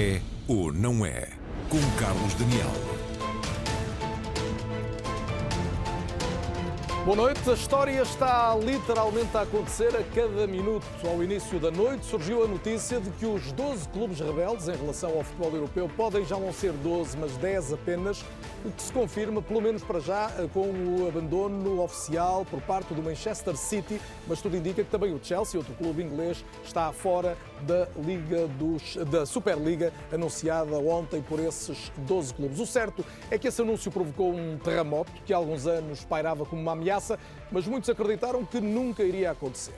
É ou não é? Com Carlos Daniel. Boa noite. A história está literalmente a acontecer a cada minuto. Ao início da noite surgiu a notícia de que os 12 clubes rebeldes em relação ao futebol europeu podem já não ser 12, mas 10 apenas, o que se confirma, pelo menos para já, com o abandono oficial por parte do Manchester City, mas tudo indica que também o Chelsea, outro clube inglês, está fora da Liga dos, da Superliga anunciada ontem por esses 12 clubes. O certo é que esse anúncio provocou um terremoto que há alguns anos pairava como uma ameaça, mas muitos acreditaram que nunca iria acontecer.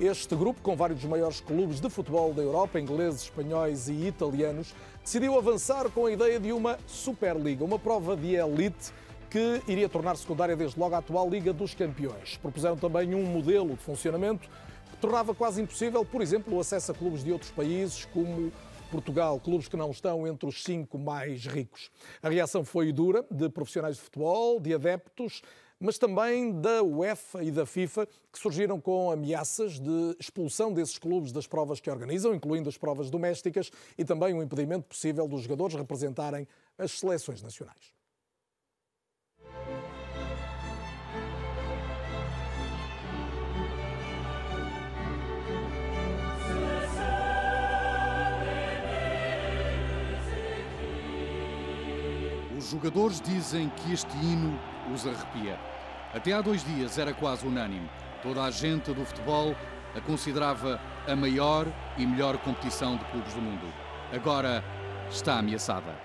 Este grupo, com vários dos maiores clubes de futebol da Europa, ingleses, espanhóis e italianos, decidiu avançar com a ideia de uma Superliga, uma prova de elite que iria tornar secundária desde logo a atual Liga dos Campeões. Propuseram também um modelo de funcionamento tornava quase impossível, por exemplo, o acesso a clubes de outros países, como Portugal, clubes que não estão entre os cinco mais ricos. A reação foi dura de profissionais de futebol, de adeptos, mas também da UEFA e da FIFA, que surgiram com ameaças de expulsão desses clubes das provas que organizam, incluindo as provas domésticas, e também o impedimento possível dos jogadores representarem as seleções nacionais. Os jogadores dizem que este hino os arrepia. Até há dois dias era quase unânime. Toda a gente do futebol a considerava a maior e melhor competição de clubes do mundo. Agora está ameaçada.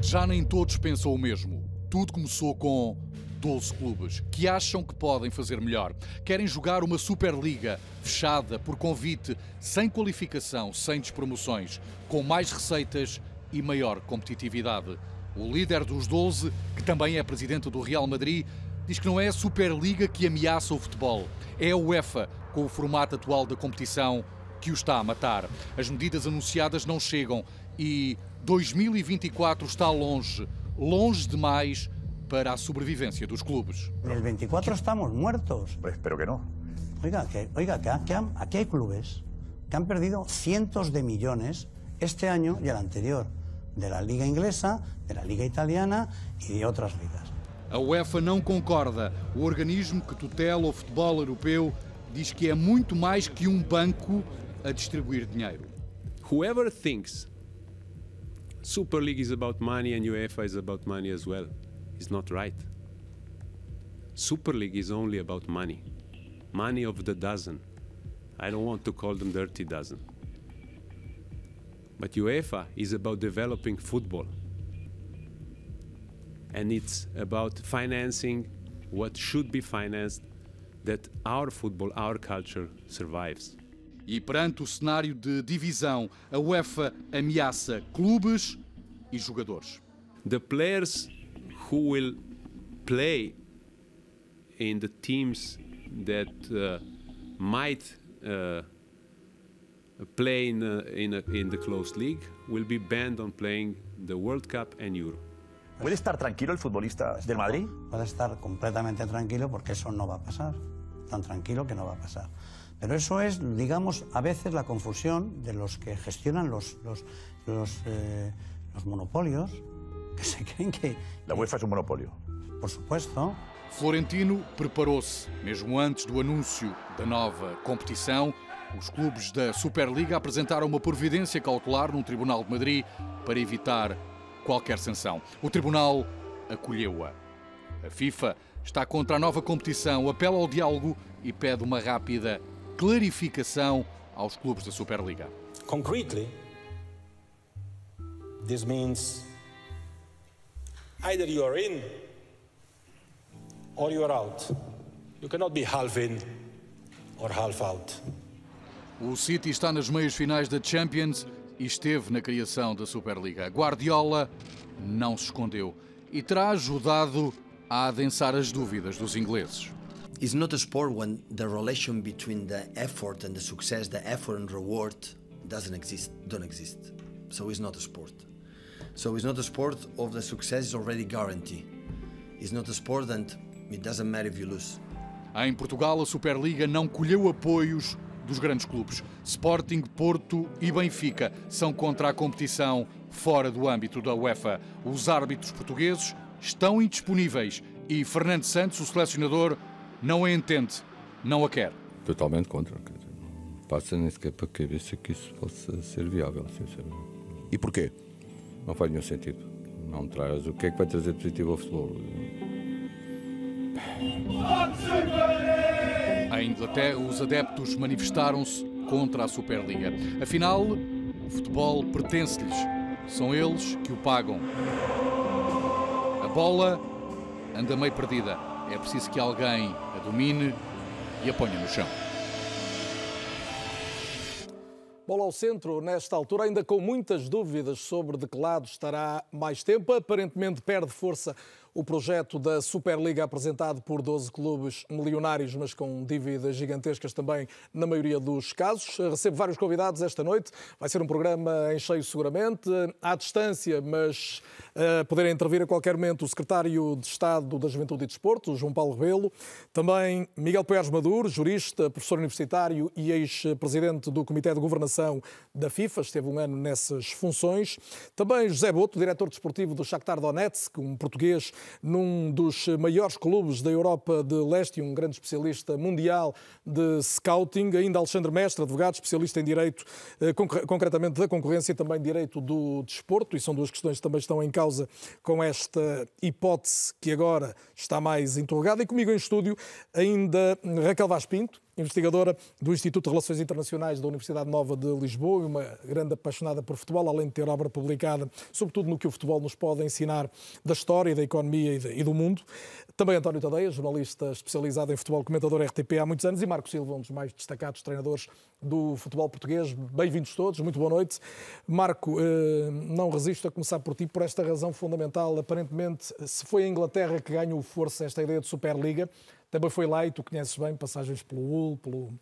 Já nem todos pensam o mesmo. Tudo começou com 12 clubes que acham que podem fazer melhor. Querem jogar uma Superliga fechada, por convite, sem qualificação, sem despromoções, com mais receitas e maior competitividade. O líder dos 12, que também é presidente do Real Madrid, diz que não é a Superliga que ameaça o futebol, é a UEFA, com o formato atual da competição, que o está a matar. As medidas anunciadas não chegam e 2024 está longe, longe demais para a sobrevivência dos clubes. El 24 estamos muertos. Espero que no. Oiga, que, oiga, que, que aquí hay clubes que han perdido cientos de millones este año y el anterior, de la liga inglesa, de la liga italiana y de otras ligas. A UEFA não concorda. O organismo que tutela o futebol europeu diz que é muito mais que um banco a distribuir dinheiro. whoever thinks Super League is about money and UEFA is about money as well is not right. Super League is only about money. Money of the dozen. I don't want to call them dirty dozen. But UEFA is about developing football. And it's about financing what should be financed that our football, our culture survives. E perante o cenário de divisão, a UEFA ameaça clubes e jogadores. the players who will play in the teams that uh, might uh, play in, uh, in, a, in the closed league will be banned on playing the World Cup and Euro. ¿Puede estar tranquilo el futbolista del Madrid? Puede estar completamente tranquilo porque eso no va a pasar. Tan tranquilo que no va a pasar. Pero eso es, digamos, a veces la confusión de los que gestionan los, los, los, eh, los monopolios, que se creen que, La UEFA es un monopolio. por supuesto, Florentino preparou-se, mesmo antes do anúncio da nova competição. Os clubes da Superliga apresentaram uma providência cautelar num Tribunal de Madrid para evitar qualquer sanção. O Tribunal acolheu-a. A FIFA está contra a nova competição, apela ao diálogo e pede uma rápida clarificação aos clubes da Superliga. Concretely, this means either you are in or you are out. You cannot be half in or half out. O City está nas meias finais da Champions e esteve na criação da Superliga. Guardiola não se escondeu e terá ajudado a adensar as dúvidas dos ingleses. It's not a sport when the relation between the effort and the success, the effort and reward doesn't exist, don't exist. So it's not a sport. So it's not a sport of the success is already guaranteed. It's not a sport and it doesn't matter if you lose. Em Portugal, a Superliga não colheu apoios dos grandes clubes. Sporting, Porto e Benfica são contra a competição fora do âmbito da UEFA. Os árbitros portugueses estão indisponíveis e Fernando Santos, o selecionador, não a entende, não a quer. Totalmente contra. Não passa nem sequer para a cabeça que isso possa ser viável, sinceramente. E porquê? Não faz nenhum sentido. Não traz. O que é que vai trazer positivo ao futebol? Em Inglaterra, os adeptos manifestaram-se contra a Superliga. Afinal, o futebol pertence-lhes. São eles que o pagam. A bola anda meio perdida. É preciso que alguém a domine e a ponha no chão. Bola ao centro, nesta altura, ainda com muitas dúvidas sobre de que lado estará mais tempo. Aparentemente perde força o projeto da Superliga apresentado por 12 clubes milionários, mas com dívidas gigantescas também na maioria dos casos. Recebo vários convidados esta noite. Vai ser um programa em cheio seguramente, à distância, mas uh, poderem intervir a qualquer momento o secretário de Estado da Juventude e Desporto, João Paulo Rebelo, também Miguel Poiares Maduro, jurista, professor universitário e ex-presidente do Comitê de Governação da FIFA, esteve um ano nessas funções. Também José Boto, diretor desportivo do Shakhtar Donetsk, um português num dos maiores clubes da Europa de Leste, um grande especialista mundial de scouting. Ainda Alexandre Mestre, advogado, especialista em direito, eh, concretamente da concorrência e também direito do desporto, e são duas questões que também estão em causa com esta hipótese que agora está mais interrogada. E comigo em estúdio ainda Raquel Vaz Pinto, investigadora do Instituto de Relações Internacionais da Universidade Nova de Lisboa e uma grande apaixonada por futebol, além de ter obra publicada, sobretudo no que o futebol nos pode ensinar da história, da economia e do mundo. Também António Tadeia, jornalista especializado em futebol, comentador RTP há muitos anos, e Marco Silva, um dos mais destacados treinadores do futebol português. Bem-vindos todos, muito boa noite. Marco, eh, não resisto a começar por ti por esta razão fundamental. Aparentemente, se foi a Inglaterra que ganhou força esta ideia de Superliga, também foi lá, e tu conheces bem, passagens pelo Hull, pelo,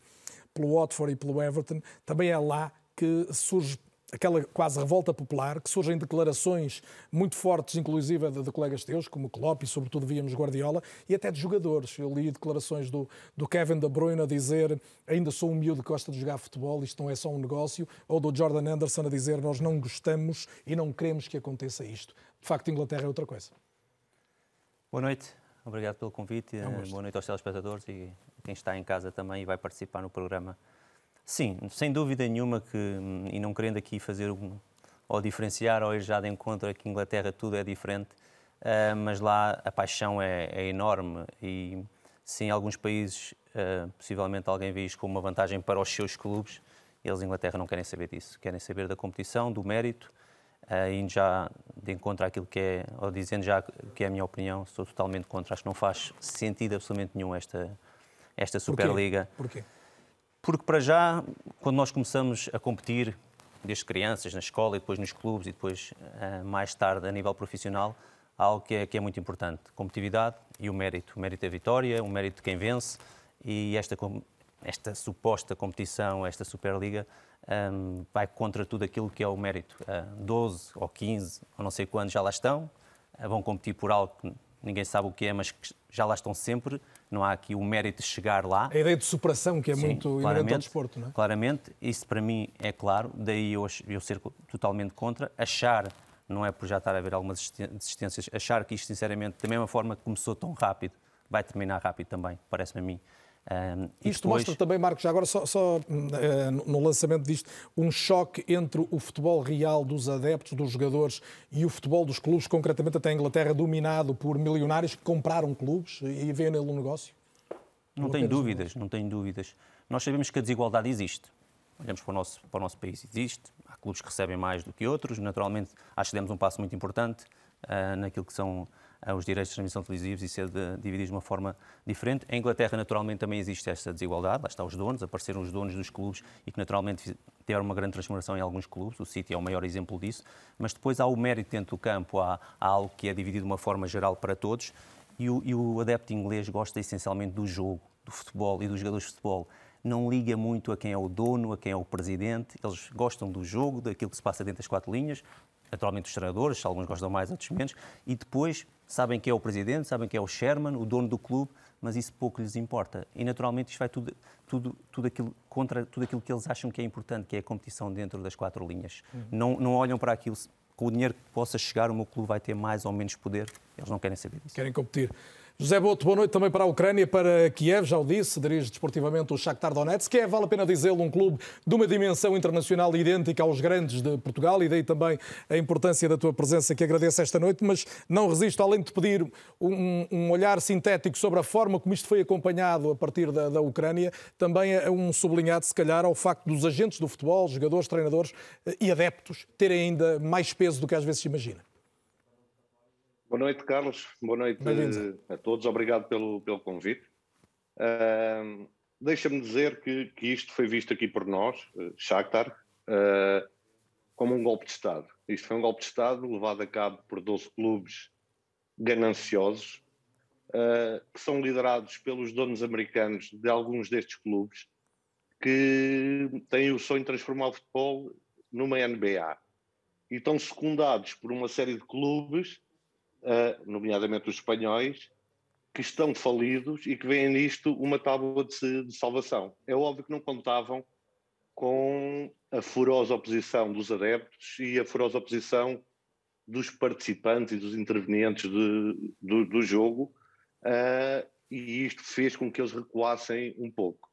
pelo Watford e pelo Everton. Também é lá que surge aquela quase revolta popular, que surgem declarações muito fortes, inclusive de, de colegas teus, como Klopp e sobretudo víamos Guardiola, e até de jogadores. Eu li declarações do, do Kevin De Bruyne a dizer ainda sou um miúdo que gosta de jogar futebol, isto não é só um negócio, ou do Jordan Anderson a dizer nós não gostamos e não queremos que aconteça isto. De facto, Inglaterra é outra coisa. Boa noite. Obrigado pelo convite. É um Boa noite aos telespectadores e quem está em casa também e vai participar no programa. Sim, sem dúvida nenhuma que, e não querendo aqui fazer um, ou diferenciar ou ir já de encontro que Inglaterra tudo é diferente, uh, mas lá a paixão é, é, enorme e sim, em alguns países uh, possivelmente alguém vê isto como uma vantagem para os seus clubes, eles em Inglaterra não querem saber disso, querem saber da competição, do mérito uh, indo já de encontro àquilo que é, ou dizendo já que é a minha opinião, estou totalmente contra. Acho que não faz sentido absolutamente nenhum esta, esta Superliga. Porquê? Porque para já, quando nós começamos a competir, desde crianças, na escola e depois nos clubes e depois uh, mais tarde a nível profissional, há algo que é, que é muito importante: competitividade e o mérito. O mérito da vitória, o mérito de quem vence e esta, esta suposta competição, esta Superliga, um, vai contra tudo aquilo que é o mérito. Uh, 12 ou 15, ou não sei quantos já lá estão, uh, vão competir por algo que ninguém sabe o que é, mas que já lá estão sempre. Não há aqui o mérito de chegar lá. A ideia de superação, que é Sim, muito inerente ao desporto, não é? Claramente, isso para mim é claro, daí eu, eu ser totalmente contra. Achar, não é por já estar a haver algumas desistências, achar que isto, sinceramente, da mesma forma que começou tão rápido, vai terminar rápido também, parece-me a mim. Um, Isto depois... mostra também, Marcos, já agora só, só uh, no lançamento disto, um choque entre o futebol real dos adeptos, dos jogadores e o futebol dos clubes, concretamente até a Inglaterra, dominado por milionários que compraram clubes e veem nele um negócio? Não tenho dúvidas, não tenho dúvidas. Nós sabemos que a desigualdade existe. Olhamos para o nosso, para o nosso país, existe. Há clubes que recebem mais do que outros. Naturalmente, acho que demos um passo muito importante uh, naquilo que são os direitos de transmissão televisivos e ser divididos de uma forma diferente. Em Inglaterra, naturalmente, também existe esta desigualdade. Lá estão os donos, apareceram os donos dos clubes e que, naturalmente, tiveram uma grande transformação em alguns clubes. O City é o maior exemplo disso. Mas depois há o mérito dentro do campo, há, há algo que é dividido de uma forma geral para todos. E o, e o adepto inglês gosta essencialmente do jogo, do futebol e dos jogadores de futebol não liga muito a quem é o dono, a quem é o presidente. Eles gostam do jogo, daquilo que se passa dentro das quatro linhas, naturalmente os treinadores, alguns gostam mais, outros menos, e depois sabem que é o presidente, sabem que é o chairman, o dono do clube, mas isso pouco lhes importa. E naturalmente isto vai tudo, tudo, tudo aquilo, contra tudo aquilo que eles acham que é importante, que é a competição dentro das quatro linhas. Uhum. Não, não olham para aquilo, com o dinheiro que possa chegar, o meu clube vai ter mais ou menos poder, eles não querem saber disso. Querem competir. José Boto, boa noite também para a Ucrânia, para Kiev, já o disse, dirige desportivamente o Shakhtar Donetsk, que é, vale a pena dizê-lo, um clube de uma dimensão internacional idêntica aos grandes de Portugal, e daí também a importância da tua presença, que agradeço esta noite, mas não resisto, além de pedir um, um olhar sintético sobre a forma como isto foi acompanhado a partir da, da Ucrânia, também é um sublinhado, se calhar, ao facto dos agentes do futebol, jogadores, treinadores eh, e adeptos, terem ainda mais peso do que às vezes se imagina. Boa noite, Carlos. Boa noite a todos. Obrigado pelo, pelo convite. Uh, Deixa-me dizer que, que isto foi visto aqui por nós, uh, Shakhtar, uh, como um golpe de Estado. Isto foi um golpe de Estado levado a cabo por 12 clubes gananciosos, uh, que são liderados pelos donos americanos de alguns destes clubes, que têm o sonho de transformar o futebol numa NBA. E estão secundados por uma série de clubes nomeadamente os espanhóis, que estão falidos e que veem nisto uma tábua de, de salvação. É óbvio que não contavam com a furiosa oposição dos adeptos e a furiosa oposição dos participantes e dos intervenientes de, do, do, jogo, uh, e isto fez com que eles recuassem um pouco.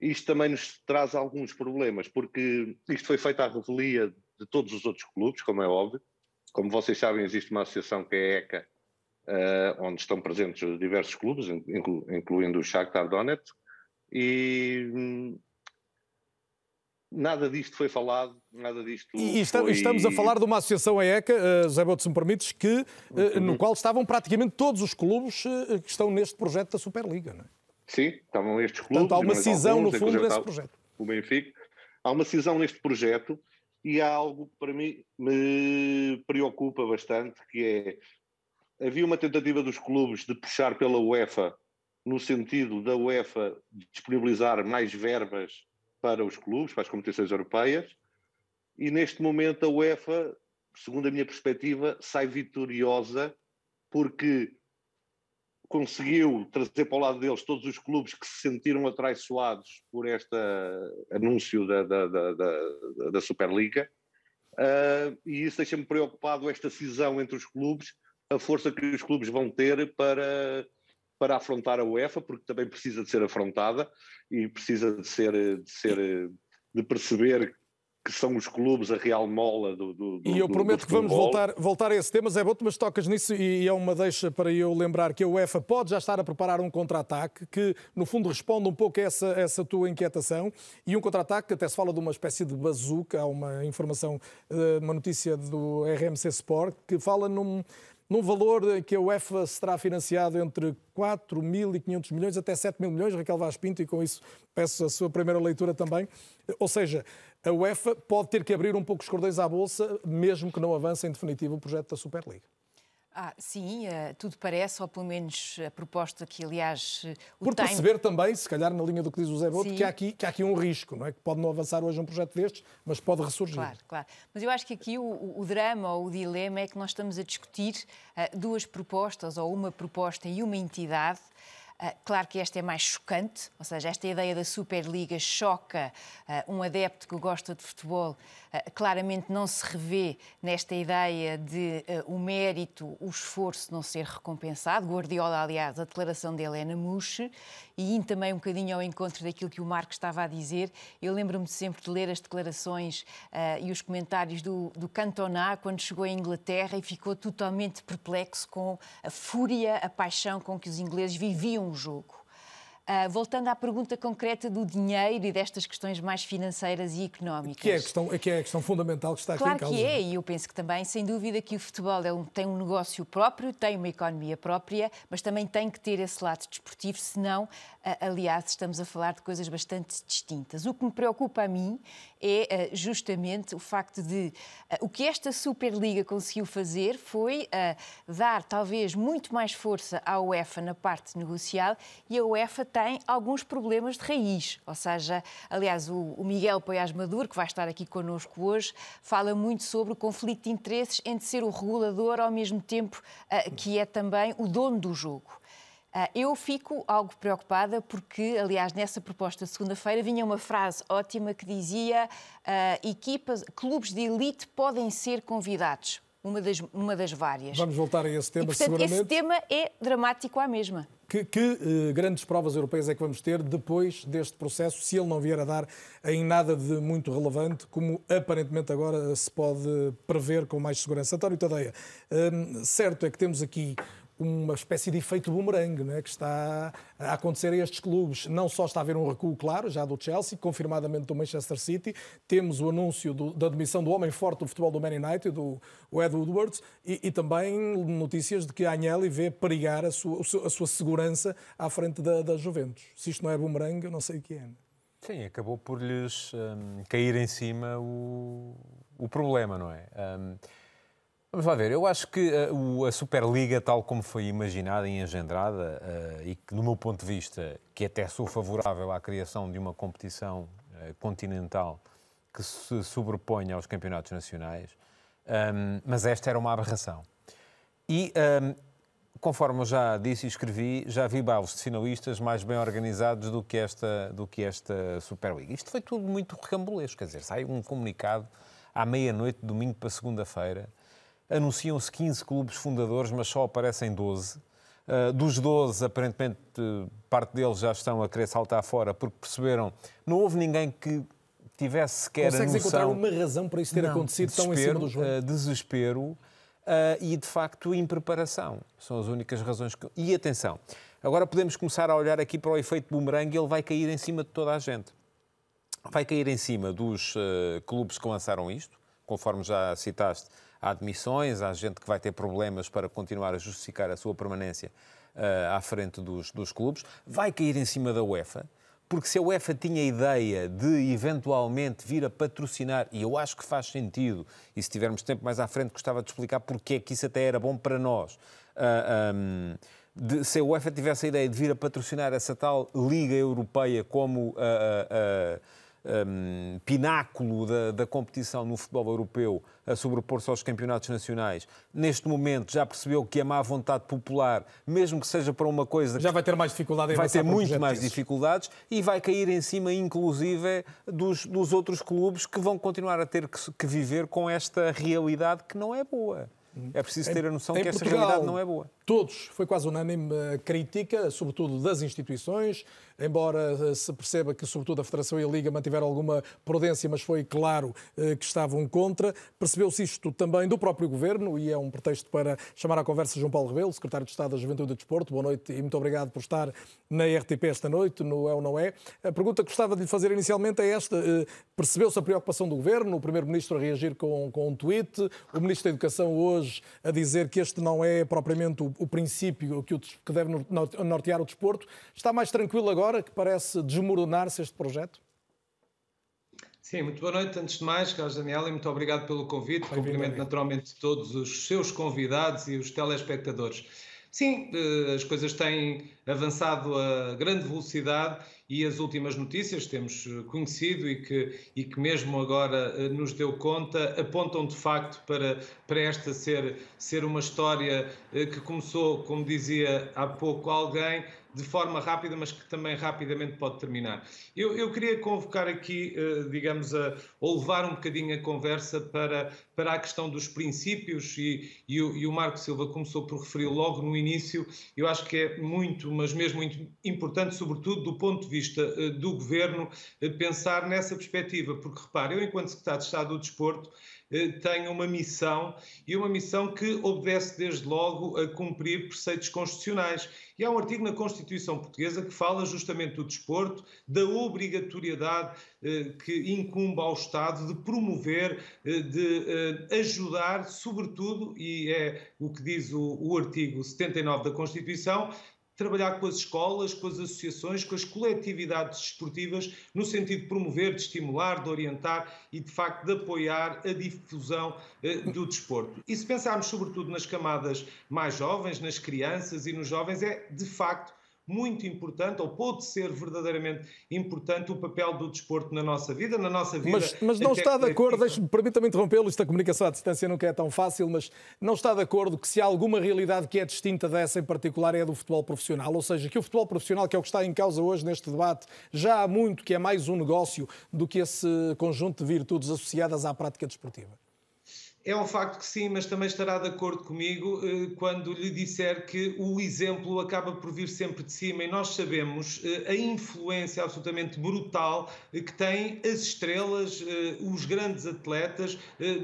Isto também nos traz alguns problemas, porque isto foi feito à revelia de todos os outros clubes, como é óbvio, como vocês sabem, existe uma associação que é a ECA, uh, onde estão presentes diversos clubes, inclu incluindo o Shakhtar Donetsk, e hum, nada disto foi falado, nada disto E está, foi... estamos a falar de uma associação a ECA, uh, Zé Boto, se me permites, que, uh, no qual estavam praticamente todos os clubes uh, que estão neste projeto da Superliga, não é? Sim, estavam estes clubes. Portanto, há uma cisão, alguns, no fundo, desse projeto. O Benfica. Há uma cisão neste projeto e há algo que para mim me preocupa bastante, que é havia uma tentativa dos clubes de puxar pela UEFA no sentido da UEFA disponibilizar mais verbas para os clubes, para as competições europeias, e neste momento a UEFA, segundo a minha perspectiva, sai vitoriosa porque conseguiu trazer para o lado deles todos os clubes que se sentiram atraiçoados por este anúncio da, da, da, da, da Superliga. Uh, e isso deixa-me preocupado, esta cisão entre os clubes, a força que os clubes vão ter para, para afrontar a UEFA, porque também precisa de ser afrontada e precisa de ser, de ser de perceber que são os clubes a real mola do, do E eu prometo do que vamos voltar, voltar a esse tema, Zé Boto, mas tocas nisso e é uma deixa para eu lembrar que a UEFA pode já estar a preparar um contra-ataque que, no fundo, responde um pouco a essa, essa tua inquietação. E um contra-ataque que até se fala de uma espécie de bazuca, há uma informação, eh, uma notícia do RMC Sport que fala num, num valor que a UEFA será financiado entre 4.500 milhões até 7 mil milhões, Raquel Vaz Pinto, e com isso peço a sua primeira leitura também. Ou seja, a UEFA pode ter que abrir um pouco os cordões à bolsa, mesmo que não avance em definitivo o projeto da Superliga. Ah, sim, uh, tudo parece, ou pelo menos a proposta que, aliás, uh, o Por tem... perceber também, se calhar na linha do que diz o Zé Boto, que há, aqui, que há aqui um risco, não é? Que pode não avançar hoje um projeto destes, mas pode ressurgir. Claro, claro. Mas eu acho que aqui o, o drama ou o dilema é que nós estamos a discutir uh, duas propostas, ou uma proposta e uma entidade, claro que esta é mais chocante, ou seja, esta ideia da Superliga choca uh, um adepto que gosta de futebol, uh, claramente não se revê nesta ideia de o mérito, o esforço não ser recompensado. Guardiola, aliás, a declaração dele é na Muxe, e indo também um bocadinho ao encontro daquilo que o Marco estava a dizer, eu lembro-me sempre de ler as declarações e os comentários do, do Cantona quando chegou à Inglaterra e ficou totalmente perplexo com a fúria, a paixão com que os ingleses viviam um jogo. Uh, voltando à pergunta concreta do dinheiro e destas questões mais financeiras e económicas. Que é a questão, que é a questão fundamental que está claro aqui em causa. Claro que é, e eu penso que também, sem dúvida, que o futebol é um, tem um negócio próprio, tem uma economia própria, mas também tem que ter esse lado desportivo, senão, uh, aliás, estamos a falar de coisas bastante distintas. O que me preocupa a mim é justamente o facto de o que esta Superliga conseguiu fazer foi dar talvez muito mais força à UEFA na parte negocial e a UEFA tem alguns problemas de raiz. Ou seja, aliás, o Miguel Poiás Maduro, que vai estar aqui connosco hoje, fala muito sobre o conflito de interesses entre ser o regulador ao mesmo tempo que é também o dono do jogo. Ah, eu fico algo preocupada porque, aliás, nessa proposta de segunda-feira vinha uma frase ótima que dizia uh, equipas, clubes de elite podem ser convidados. Uma das, uma das várias. Vamos voltar a esse tema, e, portanto, seguramente. Esse tema é dramático à mesma. Que, que eh, grandes provas europeias é que vamos ter depois deste processo, se ele não vier a dar em nada de muito relevante, como aparentemente agora se pode prever com mais segurança? António Tadeia, hum, certo é que temos aqui uma espécie de efeito bumerangue né, que está a acontecer a estes clubes. Não só está a haver um recuo claro, já do Chelsea, confirmadamente do Manchester City, temos o anúncio do, da admissão do homem forte do futebol do Man United, do, o Ed Woodwards, e, e, também notícias de que a Agnelli vê perigar a sua, a sua segurança à frente da, da Juventus. Se isto não é bumerangue, eu não sei o que é. Sim, acabou por lhes um, cair em cima o, o problema, não é? Um, Vamos lá ver, eu acho que uh, a Superliga, tal como foi imaginada e engendrada, uh, e que, no meu ponto de vista, que até sou favorável à criação de uma competição uh, continental que se sobreponha aos campeonatos nacionais, um, mas esta era uma aberração. E, um, conforme eu já disse e escrevi, já vi balos de finalistas mais bem organizados do que esta, do que esta Superliga. Isto foi tudo muito recambolesco, quer dizer, sai um comunicado à meia-noite, domingo para segunda-feira, anunciam-se 15 clubes fundadores, mas só aparecem 12. Uh, ah, dos 12, aparentemente, parte deles já estão a querer saltar fora porque perceberam não houve ninguém que tivesse sequer Consegues a noção... encontrar uma razão para isso ter não, acontecido tão em cima do jogo? Uh, desespero uh, e, de facto, impreparação. São as únicas razões que... E atenção, agora podemos começar a olhar aqui para o efeito boomerang e ele vai cair em cima de toda a gente. Vai cair em cima dos clubes que lançaram isto, conforme já citaste, admissões, há gente que vai ter problemas para continuar a justificar a sua permanência uh, à frente dos, dos clubes, vai cair em cima da UEFA, porque se a UEFA tinha a ideia de eventualmente vir a patrocinar, e eu acho que faz sentido, e se tivermos tempo mais à frente gostava de explicar porque é que isso até era bom para nós. Uh, ah, um, de, se a UEFA tivesse a ideia de vir a patrocinar essa tal Liga Europeia como uh, um, pináculo da, da, competição no futebol europeu a sobrepor-se aos campeonatos nacionais, neste momento já percebeu que a má vontade popular, mesmo que seja para uma coisa... Já vai ter mais dificuldade em Vai ter muito mais dificuldades e vai cair em cima, inclusive, dos, dos outros clubes que vão continuar a ter que, que viver com esta realidade que não é boa. É preciso ter a noção em que Portugal, essa realidade não é boa. Todos, foi quase unânime crítica, sobretudo das instituições, embora eh, se perceba que, sobretudo, a Federação e a Liga mantiveram alguma prudência, mas foi claro eh, que estavam contra. Percebeu-se isto também do próprio Governo e é um pretexto para chamar à conversa João Paulo Rebelo, Secretário de Estado da Juventude e Desporto. Boa noite e muito obrigado por estar na RTP esta noite, no É ou Não É. A pergunta que gostava de lhe fazer inicialmente é esta. Eh, percebeu-se a preocupação do Governo, o Primeiro-Ministro a reagir com, com um tweet, o Ministro da Educação hoje a dizer que este não é propriamente o, o princípio que, o, que deve nortear o desporto. Está mais tranquilo agora? que parece desmoronar-se este projeto? Sim, muito boa noite. Antes de mais, Carlos Daniel, e muito obrigado pelo convite. Cumprimento naturalmente todos os seus convidados e os telespectadores. Sim, eh, as coisas têm avançado a grande velocidade e as últimas notícias temos eh, conhecido e que, e que mesmo agora eh, nos deu conta apontam de facto para, para esta ser, ser uma história que começou, como dizia há pouco alguém, de forma rápida, mas que também rapidamente pode terminar. Eu, eu queria convocar aqui, digamos, a, ou levar um bocadinho a conversa para, para a questão dos princípios, e, e, o, e o Marco Silva começou por referir logo no início, eu acho que é muito, mas mesmo importante, sobretudo do ponto de vista uh, do governo, uh, pensar nessa perspectiva, porque repare, eu, enquanto secretário de Estado do Desporto, tem uma missão e uma missão que obedece desde logo a cumprir preceitos constitucionais. E há um artigo na Constituição Portuguesa que fala justamente do desporto, da obrigatoriedade eh, que incumbe ao Estado de promover, eh, de eh, ajudar, sobretudo, e é o que diz o, o artigo 79 da Constituição, trabalhar com as escolas, com as associações, com as coletividades desportivas, no sentido de promover, de estimular, de orientar e, de facto, de apoiar a difusão eh, do desporto. E se pensarmos, sobretudo, nas camadas mais jovens, nas crianças e nos jovens, é, de facto, muito importante, ou pode ser verdadeiramente importante, o papel do desporto na nossa vida, na nossa vida. Mas, mas não está de acordo, permita-me interrompê-lo, isto da comunicação à distância nunca é tão fácil, mas não está de acordo que se há alguma realidade que é distinta dessa em particular é a do futebol profissional, ou seja, que o futebol profissional, que é o que está em causa hoje neste debate, já há muito que é mais um negócio do que esse conjunto de virtudes associadas à prática desportiva. É um facto que sim, mas também estará de acordo comigo eh, quando lhe disser que o exemplo acaba por vir sempre de cima. E nós sabemos eh, a influência absolutamente brutal eh, que têm as estrelas, os grandes atletas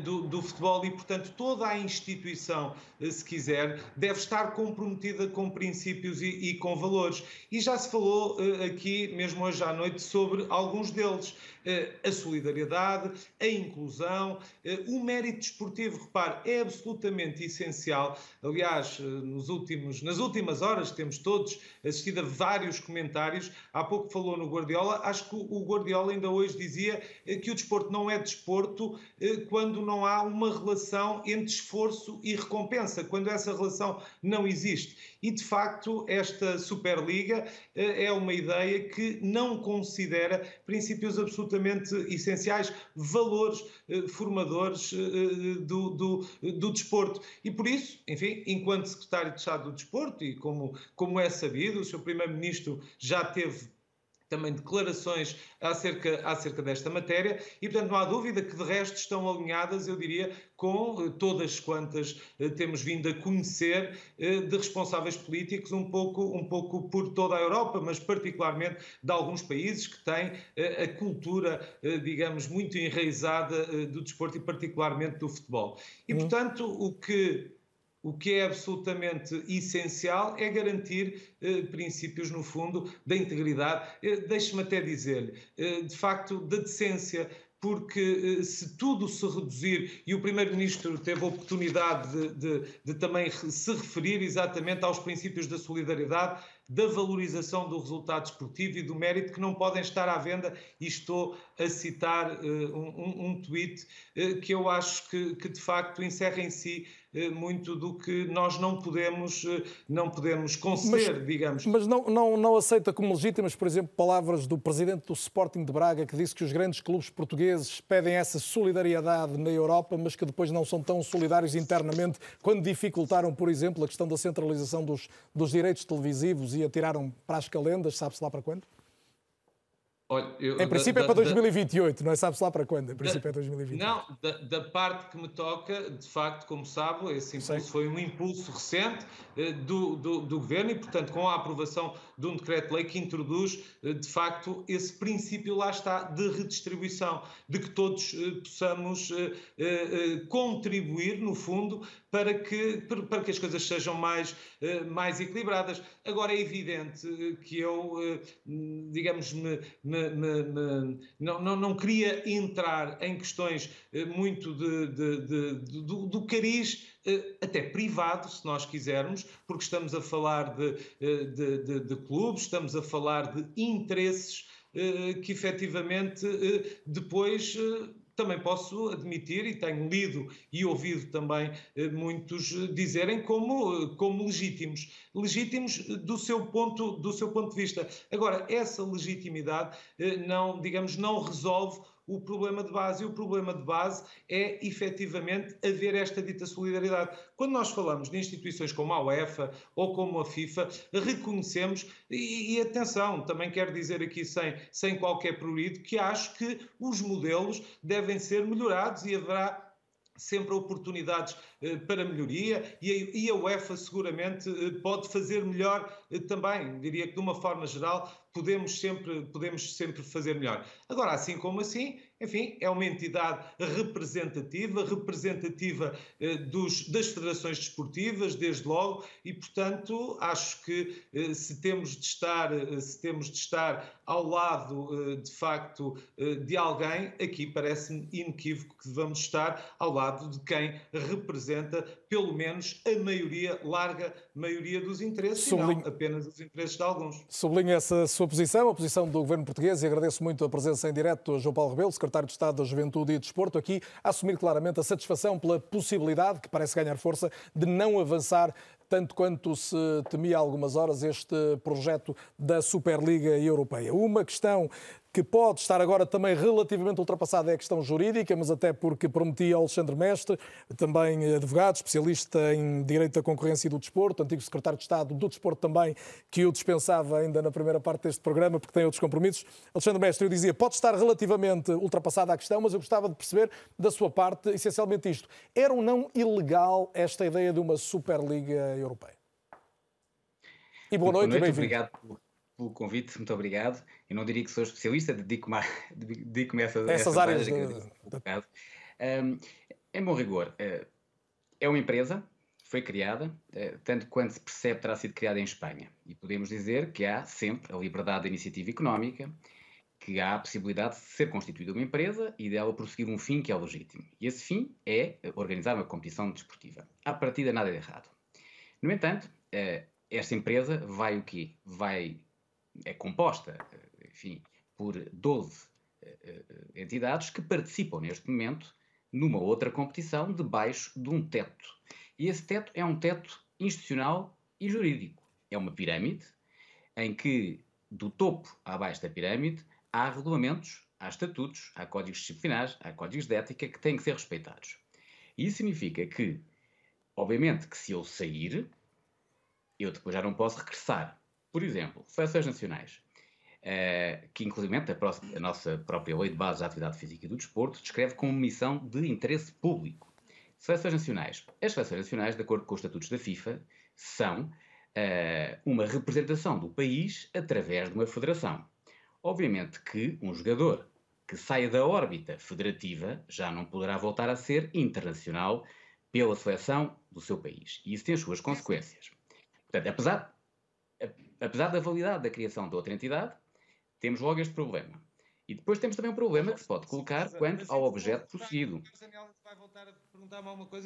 do, do futebol. E, portanto, toda a instituição, se quiser, deve estar comprometida com princípios e, e com valores. E já se falou aqui, mesmo hoje à noite, sobre alguns deles. Eh, a solidariedade, a inclusão, eh, o mérito desportivo, repare, é absolutamente essencial. Aliás, nos últimos, nas últimas horas temos todos assistido a vários comentários. Há pouco falou no Guardiola, acho que o Guardiola ainda hoje dizia que o desporto não é desporto quando não há uma relação entre esforço e recompensa, quando essa relação não existe. E de facto, esta Superliga é uma ideia que não considera princípios absolutamente essenciais, valores eh, formadores eh, eh, do, do, do desporto. E por isso, enfim, enquanto secretário de Estado do Desporto, e como, como é sabido, o Sr. Primeiro-Ministro já teve também declarações acerca, acerca desta matéria e, portanto, não há dúvida que de resto estão alinhadas, eu diria, com eh, todas quantas eh, temos vindo a conhecer eh, de responsáveis políticos um pouco, um pouco por toda a Europa, mas particularmente de alguns países que têm a cultura, digamos, muito enraizada do desporto e particularmente do futebol. E, uhum. portanto, o que o que é absolutamente essencial é garantir eh, princípios, no fundo, da integridade. Eh, Deixe-me até dizer, eh, de facto, da decência, porque eh, se tudo se reduzir, e o Primeiro-Ministro teve a oportunidade de, de, de, também se referir exatamente aos princípios da solidariedade, da valorização do resultado esportivo e do mérito que não podem estar à venda, e estou a citar uh, um, um, tweet uh, que eu acho que, que, de facto encerra em si uh, muito do que nós não podemos, não podemos conceder, mas, digamos. Mas não, não, não aceita como legítimas, por exemplo, palavras do presidente do Sporting de Braga, que disse que os grandes clubes portugueses pedem essa solidariedade na Europa, mas que depois não são tão solidários internamente quando dificultaram, por exemplo, a questão da centralização dos, dos direitos televisivos e atiraram para as calendas, sabe-se lá para quando? Olha, eu, em princípio da, é para 2028, da, não é? Sabe-se lá para quando? Em princípio da, é 2028. Não, da, da, parte que me toca, de facto, como sabe, esse impulso Sim. foi um impulso recente eh, do, do, do, Governo e, portanto, com a aprovação de um decreto-lei que introduz, eh, de facto, esse princípio lá está de redistribuição, de que todos eh, possamos eh, eh, eh, contribuir, no fundo, para que, para que as coisas sejam mais, mais equilibradas. Agora, é evidente que eu, digamos, me, me me, não, não, não, queria entrar em questões eh, muito de, de, de, do, do cariz eh, até privado, se nós quisermos, porque estamos a falar eh, de, de clubes, estamos a falar de interesses que efetivamente depois também posso admitir e tenho lido e ouvido também eh, muitos dizerem como, eh, como legítimos, legítimos do seu ponto do seu ponto de vista. Agora essa legitimidade eh, não, digamos, não resolve o problema de base. E o problema de base é efetivamente haver esta dita solidariedade. Quando nós falamos de instituições como a UEFA ou como a FIFA, reconhecemos, e, e atenção, também quero dizer aqui sem, sem qualquer prurido, que acho que os modelos devem ser melhorados e haverá sempre oportunidades eh, para melhoria e a, UEFA seguramente eh, pode fazer melhor eh, também. Diria que de uma forma geral podemos sempre, podemos sempre fazer melhor. Agora, assim como assim, enfim, é uma entidade representativa, representativa eh, dos, das federações desportivas, desde logo, e, portanto, acho que eh, se, temos de estar, eh, se temos de estar ao lado, eh, de facto, eh, de alguém, aqui parece-me inequívoco que devemos estar ao lado de quem representa, pelo menos, a maioria, larga maioria dos interesses, Sublinho... e não apenas os interesses de alguns. Sublinho essa sua posição, a posição do governo português, e agradeço muito a presença em direto de João Paulo Rebelo, secretário secretário de Estado da Juventude e Desporto, aqui a assumir claramente a satisfação pela possibilidade, que parece ganhar força, de não avançar tanto quanto se temia há algumas horas este projeto da Superliga Europeia. Uma questão que pode estar agora também relativamente ultrapassada é a questão jurídica, mas até porque prometia ao Alexandre Mestre, também advogado, especialista em Direito da Concorrência e do Desporto, antigo secretário de Estado do Desporto também, que o dispensava ainda na primeira parte deste programa, porque tem outros compromissos. Alexandre Mestre, eu dizia, pode estar relativamente ultrapassada a questão, mas eu gostava de perceber da sua parte, essencialmente isto. Era ou não ilegal esta ideia de uma Superliga Europeia? E boa noite, boa noite e bem-vindo pelo convite, muito obrigado. Eu não diria que sou especialista, dedico-me a, dedico essa, essas, essas áreas. De... Um, em bom rigor, uh, é uma empresa, foi criada, uh, tanto quanto se percebe terá sido criada em Espanha. E podemos dizer que há sempre a liberdade de iniciativa económica, que há a possibilidade de ser constituída uma empresa e dela prosseguir um fim que é legítimo. E esse fim é organizar uma competição desportiva. À partida, nada de errado. No entanto, esta empresa vai o quê? Vai é composta, enfim, por 12 eh, eh, entidades que participam neste momento numa outra competição debaixo de um teto. E esse teto é um teto institucional e jurídico. É uma pirâmide em que, do topo à baixo da pirâmide, há regulamentos, há estatutos, há códigos disciplinares, há códigos de ética que têm que ser respeitados. E isso significa que, obviamente, que se eu sair, eu depois já não posso regressar. Por exemplo, seleções nacionais, que inclusive a, a, nossa própria Lei de Base da Atividade Física e do Desporto descreve como missão de interesse público. Seleções nacionais. As seleções nacionais, de acordo com os estatutos da FIFA, são uh, uma representação do país através de uma federação. Obviamente que um jogador que saia da órbita federativa já não poderá voltar a ser internacional pela seleção do seu país. E isso tem as suas consequências. Portanto, apesar, apesar da validade da criação de outra entidade, temos logo este problema. E depois temos também um problema que se pode colocar quanto ao objeto prosseguido.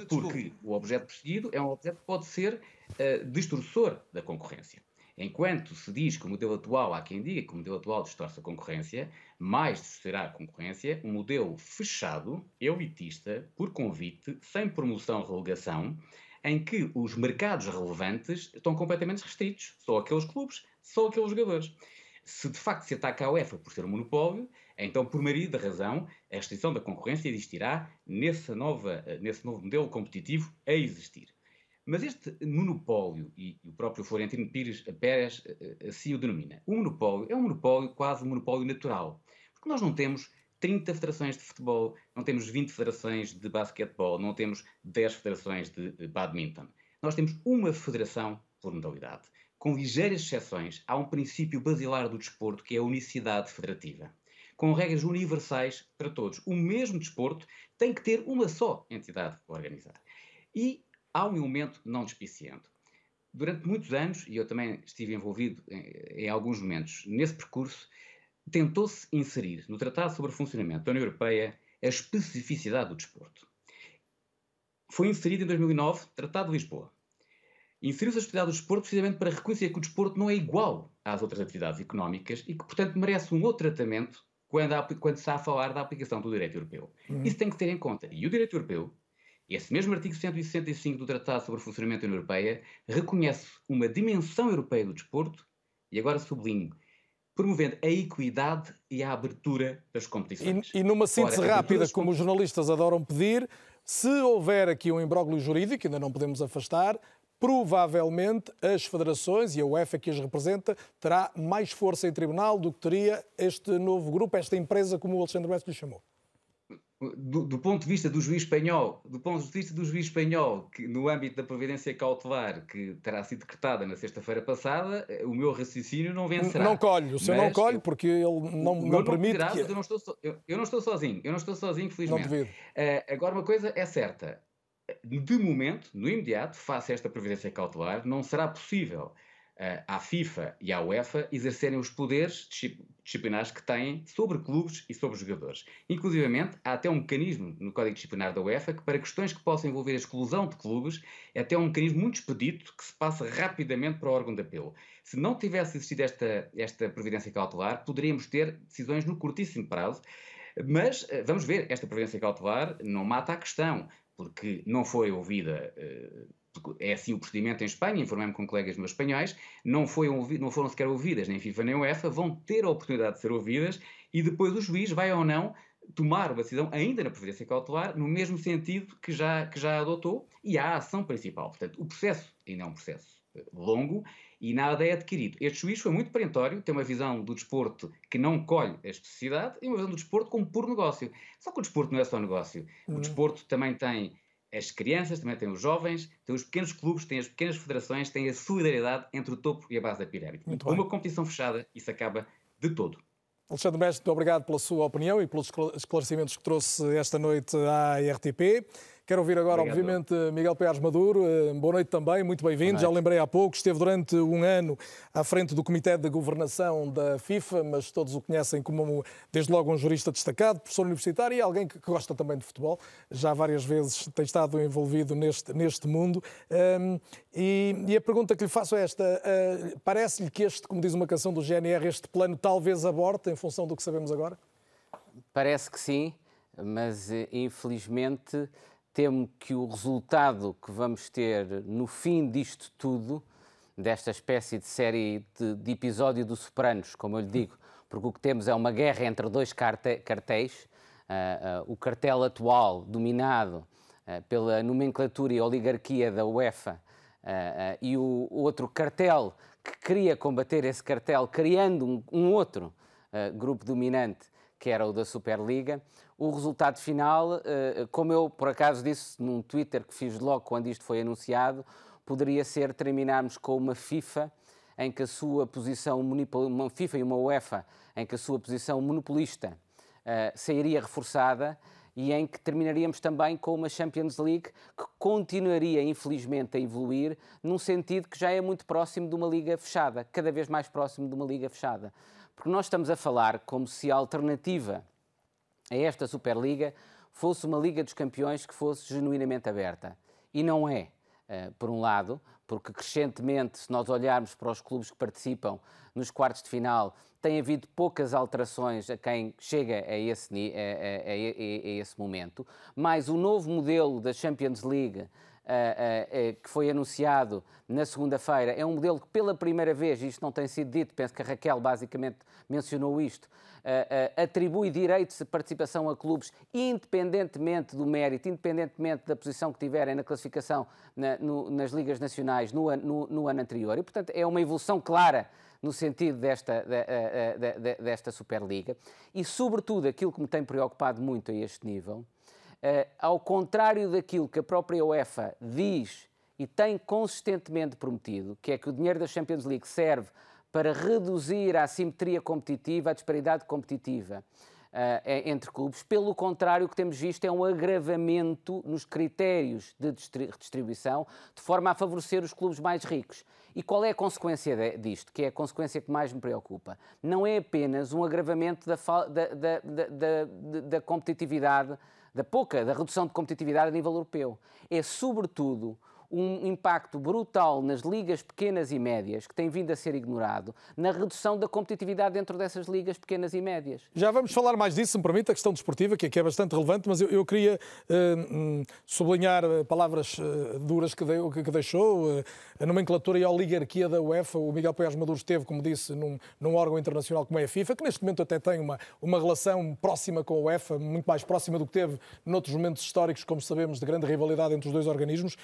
Porque o objeto prosseguido é um objeto que pode ser uh, da concorrência. Enquanto se diz que o modelo atual, há quem diga que o modelo atual distorce a concorrência, mais distorcerá a concorrência, um modelo fechado, elitista, por convite, sem promoção-relegação, em que os mercados relevantes estão completamente restritos. Só aqueles clubes, só aqueles jogadores. Se de facto se ataca a UEFA por ser um monopólio, então, por maioria da razão, a restrição da concorrência existirá nessa nova, nesse novo modelo competitivo a existir. Mas este monopólio, e o próprio Florentino Pires, Pérez eh, eh, assim o denomina, o monopólio é um monopólio quase um monopólio natural. Porque nós não temos 30 federações de futebol, não temos 20 federações de basquetebol, não temos 10 federações de badminton. Nós temos uma federação por modalidade. Com ligeiras exceções, há um princípio basilar do desporto que é a unicidade federativa. Com regras universais para todos. O mesmo desporto tem que ter uma só entidade para organizar. E há um elemento não despiciento. Durante muitos anos, e eu também estive envolvido em, em alguns momentos nesse percurso, tentou-se inserir no Tratado sobre o Funcionamento da União Europeia a especificidade do desporto. Foi inserido em 2009 o Tratado de Lisboa. Inseriu-se a especificidade do desporto precisamente para reconhecer que o desporto não é igual às outras atividades económicas e que, portanto, merece um outro tratamento quando, há, quando se está a falar da aplicação do direito europeu. Uhum. Isso tem que ter em conta. E o direito europeu, esse mesmo artigo 165 do Tratado sobre o Funcionamento da União Europeia, reconhece uma dimensão europeia do desporto, e agora sublinho, promovendo a equidade e a abertura das competições. E, e numa síntese Ora, rápida, como os jornalistas adoram pedir, se houver aqui um imbróglio jurídico, ainda não podemos afastar, provavelmente as federações e a UEFA que as representa terá mais força em tribunal do que teria este novo grupo, esta empresa, como o Alexandre Mestre lhe chamou. do, do, ponto de vista do juiz espanhol, do ponto de vista do juiz espanhol, que no âmbito da providência cautelar que terá sido decretada na sexta-feira passada, eh, o meu raciocínio não vencerá. Não colhe, o senhor não colhe porque ele não, não, permite que... eu, não estou so, eu, eu, não estou sozinho, eu não estou sozinho, felizmente. Não uh, agora, uma coisa é certa, de momento, no imediato, face a esta providência cautelar, não será possível uh, à FIFA e à UEFA exercerem os poderes disciplinares que têm sobre clubes e sobre jogadores. Inclusivamente, há até um mecanismo no Código Disciplinar da UEFA que, para questões que possam envolver a exclusão de clubes, é até um mecanismo muito expedito que se passa rapidamente para o órgão de apelo. Se não tivesse existido esta, esta providência cautelar, poderíamos ter decisões no curtíssimo prazo. Mas eh, vamos ver, esta providência cautelar não mata a questão, porque não foi ouvida uh, é assim o procedimento em Espanha, informei-me com colegas meus espanhóis, não, foi não foram sequer ouvidas nem FIFA nem UEFA, vão ter a oportunidade de ser ouvidas e depois o juiz vai ou não tomar uma decisão ainda na previdência cautelar, no mesmo sentido que já, que já adotou, e a ação principal. Portanto, o processo ainda é um processo eh, longo e nada é adquirido. Este juiz foi muito perentório, tem uma visão do desporto que não colhe a especificidade e uma visão do desporto como puro negócio. Só que o desporto não é só negócio. O uhum. desporto também tem as crianças, também tem os jovens, tem os pequenos clubes, tem as pequenas federações, tem a solidariedade entre o topo e a base da pirâmide. Muito Uma competição fechada, isso acaba de todo. Alexandre Mestre, obrigado pela sua opinião e pelos esclarecimentos que trouxe esta noite à RTP. Quero ouvir agora, Obrigado. obviamente, Miguel Pérez Maduro. Eh, boa noite também, muito bem-vindo. Já lembrei há pouco, esteve durante um ano à frente do Comitê de Governação da FIFA, mas todos o conhecem como, desde logo, um jurista destacado, professor universitário e alguém que gosta também de futebol. Já várias vezes tem estado envolvido neste, neste mundo. Um, e, e, a pergunta que lhe faço é esta: uh, parece-lhe que este, como diz uma canção do GNR, este plano talvez aborte em função do que sabemos agora? Parece que sim, mas eh, infelizmente temo que o resultado que vamos ter no fim disto tudo, desta espécie de série de, de episódio do Sopranos, como eu lhe digo, porque o que temos é uma guerra entre dois cartéis, uh, uh, o cartel atual dominado uh, pela nomenclatura e oligarquia da UEFA e o, o, outro cartel que queria combater esse cartel, criando um, um outro grupo dominante, que era o da Superliga o resultado final, eh, como eu por acaso disse num Twitter que fiz logo quando isto foi anunciado, poderia ser terminarmos com uma FIFA em que a sua posição, uma FIFA e uma UEFA, em que a sua posição monopolista uh, sairia reforçada e em que terminaríamos também com uma Champions League que continuaria, infelizmente, a evoluir num sentido que já é muito próximo de uma liga fechada, cada vez mais próximo de uma liga fechada. Porque nós estamos a falar como se a alternativa a esta Superliga fosse uma Liga dos Campeões que fosse genuinamente aberta. E não é, uh, por um lado, porque crescentemente, se nós olharmos para os clubes que participam nos quartos de final, tem havido poucas alterações a quem chega a esse, a, a, a, a esse momento, mas o novo modelo da Champions League que foi anunciado na segunda-feira, é um modelo que pela primeira vez, isto não tem sido dito, penso que a Raquel basicamente mencionou isto, atribui direitos de participação a clubes independentemente do mérito, independentemente da posição que tiverem na classificação nas ligas nacionais no, no, no, ano anterior. E, portanto, é uma evolução clara no sentido desta, de, de, de, desta Superliga. E, sobretudo, aquilo que me tem preocupado muito a este nível Uh, ao contrário daquilo que a própria UEFA diz e tem consistentemente prometido, que é que o dinheiro da Champions League serve para reduzir a assimetria competitiva, a disparidade competitiva uh, entre clubes. Pelo contrário, o que temos visto é um agravamento nos critérios de distribuição, de forma a favorecer os clubes mais ricos. E qual é a consequência disto, que é a consequência que mais me preocupa? Não é apenas um agravamento da, da, da, da competitividade da pouca, da redução de competitividade a nível europeu. É, sobretudo, um impacto brutal nas ligas pequenas e médias, que tem vindo a ser ignorado, na redução da competitividade dentro dessas ligas pequenas e médias. Já vamos falar mais disso, se me permite, a questão desportiva, que aqui é bastante relevante, mas eu, eu queria uh, sublinhar eh, palavras uh, duras que, de, que deixou, uh, a nomenclatura e a oligarquia da UEFA. O Miguel Pérez Maduro esteve, como disse, num, num, órgão internacional como é a FIFA, que neste momento até tem uma, uma relação próxima com a UEFA, muito mais próxima do que teve noutros momentos históricos, como sabemos, de grande rivalidade entre os dois organismos.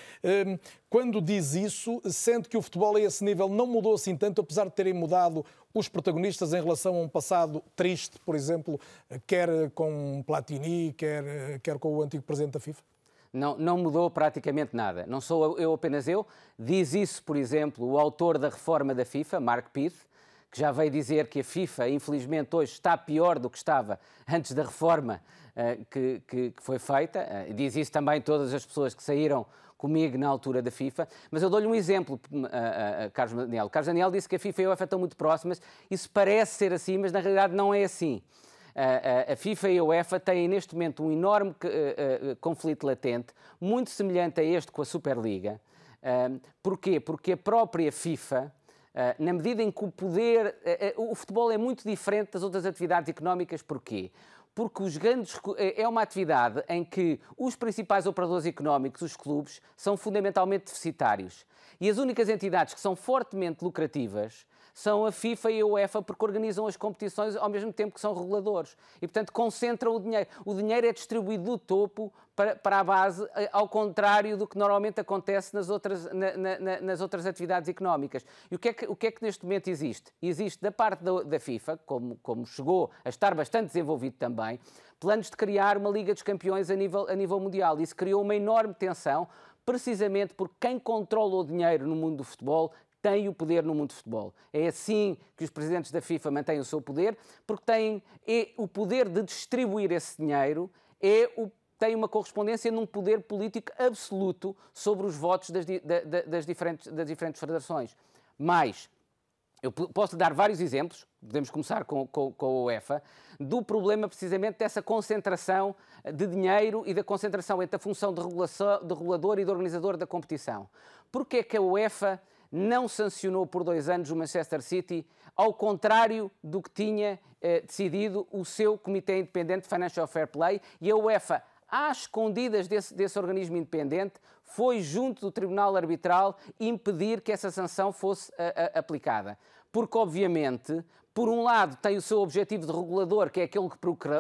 Quando diz isso, sente que o futebol a esse nível não mudou assim tanto, apesar de terem mudado os protagonistas em relação a um passado triste, por exemplo, quer com Platini, quer, quer com o antigo presidente da FIFA? Não, não mudou praticamente nada. Não sou eu apenas eu. Diz isso, por exemplo, o autor da reforma da FIFA, Mark Pitt, que já veio dizer que a FIFA, infelizmente, hoje está pior do que estava antes da reforma uh, que, que, que, foi feita. Uh, diz isso também todas as pessoas que saíram comigo na altura da FIFA. Mas eu dou-lhe um exemplo, uh, Carlos Daniel. Carlos Daniel disse que a FIFA e a UEFA estão muito próximas. Isso parece ser assim, mas na realidade não é assim. A, FIFA e a UEFA têm neste momento um enorme uh, uh, conflito latente, muito semelhante a este com a Superliga. Uh, porquê? Porque a própria FIFA, na medida em que o poder. o futebol é muito diferente das outras atividades económicas, porquê? Porque os grandes é uma atividade em que os principais operadores económicos, os clubes, são fundamentalmente deficitários. E as únicas entidades que são fortemente lucrativas são a FIFA e a UEFA porque organizam as competições ao mesmo tempo que são reguladores. E, portanto, concentram o dinheiro. O dinheiro é distribuído do topo para, para a base, eh, ao contrário do que normalmente acontece nas outras, na, na, nas outras atividades económicas. E o que, é que, o que é que neste momento existe? Existe da parte da, da FIFA, como, como chegou a estar bastante desenvolvido também, planos de criar uma Liga dos Campeões a nível, a nível mundial. Isso criou uma enorme tensão precisamente porque quem controla o dinheiro no mundo do futebol tem o poder no mundo do futebol. É assim que os presidentes da FIFA mantêm o seu poder, porque têm é, o poder de distribuir esse dinheiro, é o, tem uma correspondência num poder político absoluto sobre os votos das, das, das, diferentes, das diferentes federações. Mais, eu posso dar vários exemplos, podemos começar com, com, com, a UEFA, do problema precisamente dessa concentração de dinheiro e da concentração entre a função de, de regulador e de organizador da competição. Porquê é que a UEFA não sancionou por dois anos o Manchester City, ao contrário do que tinha eh, decidido o seu Comitê Independente de Financial Fair Play e a UEFA, às escondidas desse, desse organismo independente, foi junto do Tribunal Arbitral impedir que essa sanção fosse a, a, aplicada. Porque, obviamente, por um lado, tem o seu objetivo de regulador, que é aquele que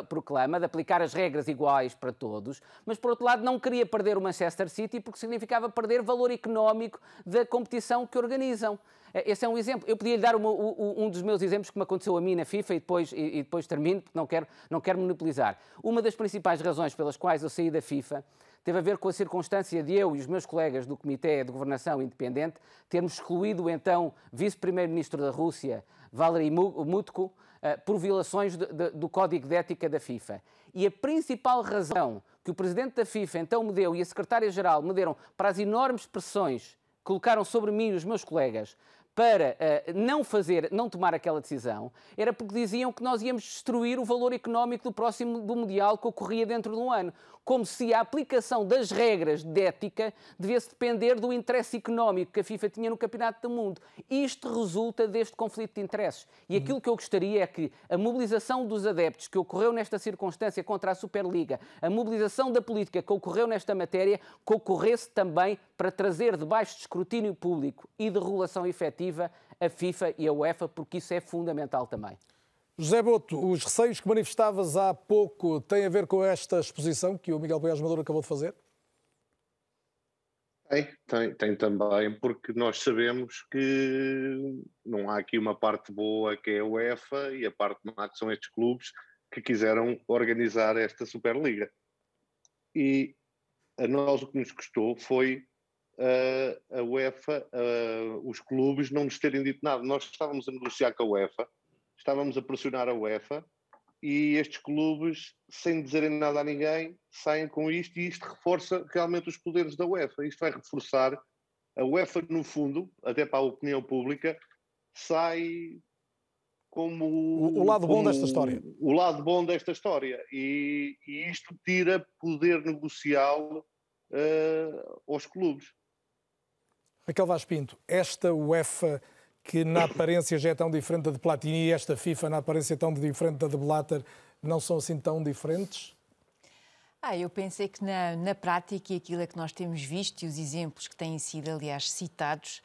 proclama, de aplicar as regras iguais para todos, mas por outro lado, não queria perder o Manchester City porque significava perder valor económico da competição que organizam. Eh, esse é um exemplo. Eu podia lhe dar um dos meus exemplos que me aconteceu a mim na FIFA e depois, e depois termino, porque não quero, não quero monopolizar. Uma das principais razões pelas quais eu saí da FIFA teve a ver com a circunstância de eu e os meus colegas do Comitê de Governação Independente termos excluído o então vice-primeiro-ministro da Rússia, Valery Mutko, eh, por violações do Código de Ética da FIFA. E a principal razão que o presidente da FIFA então me deu e a secretária-geral me deram para as enormes pressões que colocaram sobre mim e os meus colegas para uh, não fazer, não tomar aquela decisão, era porque diziam que nós íamos destruir o valor económico do próximo do Mundial que ocorria dentro de um ano. Como se a aplicação das regras de ética devesse depender do interesse económico que a FIFA tinha no Campeonato do Mundo. Isto resulta deste conflito de interesses. E aquilo uhum. que eu gostaria é que a mobilização dos adeptos que ocorreu nesta circunstância contra a Superliga, a mobilização da política que ocorreu nesta matéria, que ocorresse também para trazer debaixo de escrutínio público e de regulação efetiva a FIFA e a UEFA, porque isso é fundamental também. José Boto, os receios que manifestavas há pouco têm a ver com esta exposição que o Miguel Poiás Maduro acabou de fazer? Tem, tem, tem também, porque nós sabemos que não há aqui uma parte boa que é a UEFA e a parte má que são estes clubes que quiseram organizar esta Superliga. E a nós o que nos custou foi uh, a UEFA, uh, os clubes não nos terem dito nada. Nós estávamos a negociar com a UEFA, estávamos a pressionar a UEFA e estes clubes, sem dizerem nada a ninguém, saem com isto e isto reforça realmente os poderes da UEFA. Isto vai reforçar a UEFA, no fundo, até para a opinião pública, sai como o, o lado como bom desta história. O lado bom desta história. E, e isto tira poder negocial uh, aos clubes. Raquel Vaz Pinto, esta UEFA que na aparência já é tão diferente da de Platini e esta FIFA na aparência tão diferente da de Blatter, não são assim tão diferentes? Ah, eu pensei que na, na prática, e aquilo é que nós temos visto e os exemplos que têm sido, aliás, citados,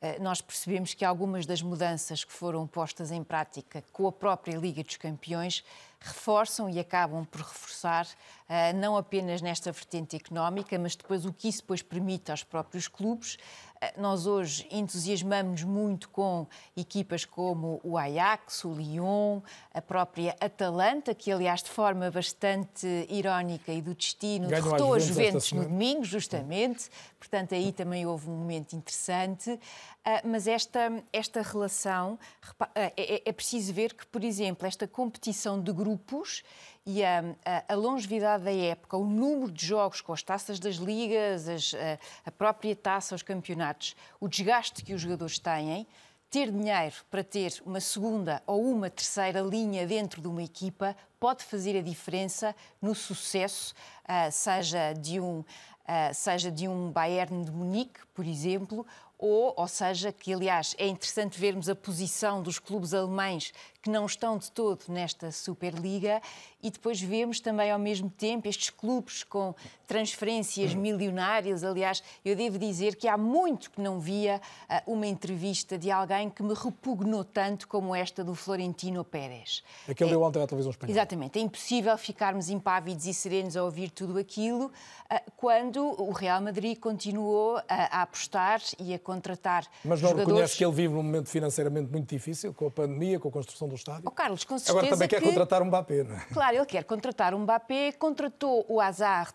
eh, nós percebemos que algumas das mudanças que foram postas em prática com a própria Liga dos Campeões reforçam e acabam por reforçar, uh, não apenas nesta vertente económica, mas depois o que isso depois permite aos próprios clubes. Uh, nós hoje entusiasmamos muito com equipas como o Ajax, o Lyon, a própria Atalanta, que aliás de forma bastante irónica e do destino Ganham derrotou as Juventus no domingo, justamente. Portanto, aí também houve um momento interessante. Ah, mas esta, esta relação, ah, é, é- é preciso ver que, por exemplo, esta competição de grupos e a, a- a longevidade da época, o número de jogos com as taças das ligas, as- a, a própria taça, os campeonatos, o desgaste que os jogadores têm, ter dinheiro para ter uma segunda ou uma terceira linha dentro de uma equipa pode fazer a diferença no sucesso, ah, seja de um ah, seja de um Bayern de Munique, por exemplo, ou, ou seja, que aliás é interessante vermos a posição dos clubes alemães que não estão de todo nesta Superliga e depois vemos também ao mesmo tempo estes clubes com transferências milionárias. Aliás, eu devo dizer que há muito que não via ah, uma entrevista de alguém que me repugnou tanto como esta do Florentino Pérez. Aquele É- deu ontem à televisão espanhola. Exatamente. É impossível ficarmos impávidos e serenos a ouvir tudo aquilo ah, quando o Real Madrid continuou a, a apostar e a contratar Mas não jogadores... reconhece que ele vive num momento financeiramente muito difícil, com a pandemia, com a construção do estádio? Oh, Carlos, com certeza Agora também quer que... contratar um Mbappé, não é? Claro, ele quer contratar um Mbappé, contratou o Hazard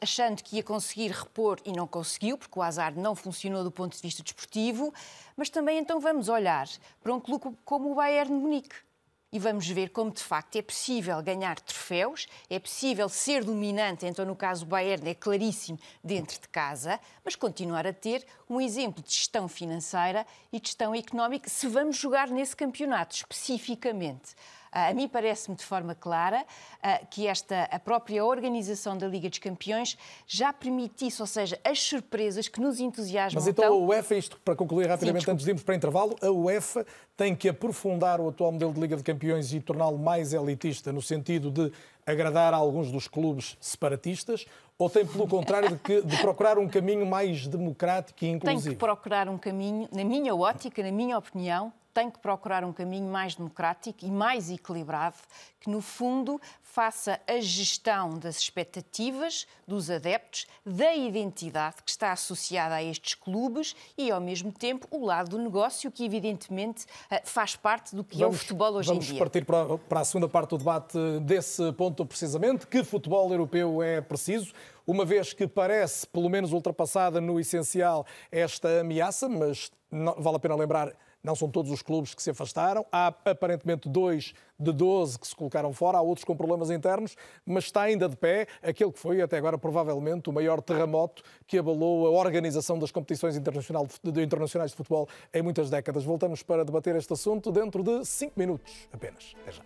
achando que ia conseguir repor e não conseguiu, porque o Hazard não funcionou do ponto de vista desportivo, mas também então vamos olhar para um clube como o Bayern de Munique. E vamos ver como de facto é possível ganhar troféus, é possível ser dominante, então no caso o Bayern é claríssimo dentro de casa, mas continuar a ter um exemplo de gestão financeira e de gestão económica se vamos jogar nesse campeonato especificamente. Ah, A mim parece-me de forma clara ah, que esta, a própria organização da Liga dos Campeões já permitisse, ou seja, as surpresas que nos entusiasmam Mas então a tão- UEFA, isto para concluir rapidamente desculpe. antes de irmos para intervalo, a UEFA tem que aprofundar o atual modelo de Liga de Campeões e torná-lo mais elitista, no sentido de agradar a alguns dos clubes separatistas, ou tem, pelo contrário, de, que- de procurar um caminho mais democrático e tem inclusivo? que procurar um caminho, na minha ótica, na minha opinião, tem que procurar um caminho mais democrático e mais equilibrado, que no fundo faça a gestão das expectativas dos adeptos, da identidade que está associada a estes clubes e, ao mesmo tempo, o lado do negócio, que evidentemente eh, faz parte do que é o futebol hoje em vamos dia. partir para, para a segunda parte do debate desse ponto precisamente. Que futebol europeu é preciso? Uma vez que parece, pelo menos, ultrapassada no essencial esta ameaça, mas vale a pena lembrar, não são todos os clubes que se afastaram. Há aparentemente dois de 12 que se colocaram fora, há outros com problemas internos, mas está ainda de pé aquele que foi até agora provavelmente o maior terremoto que abalou a organização das competições internacionais de futebol em muitas décadas. Voltamos para debater este assunto dentro de 5 minutos apenas. Até já.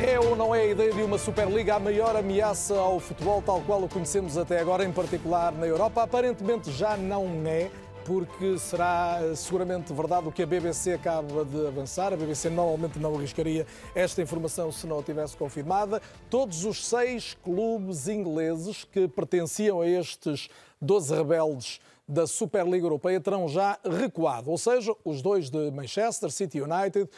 É ou não é a ideia de uma Superliga a maior ameaça ao futebol, tal qual o conhecemos até agora, em particular na Europa? Aparentemente já não é, porque será seguramente verdade o que a BBC acaba de avançar. A BBC normalmente não arriscaria esta informação se não a tivesse confirmada. Todos os seis clubes ingleses que pertenciam a estes 12 rebeldes da Superliga Europeia terão já recuado, ou seja, os dois de Manchester, City United,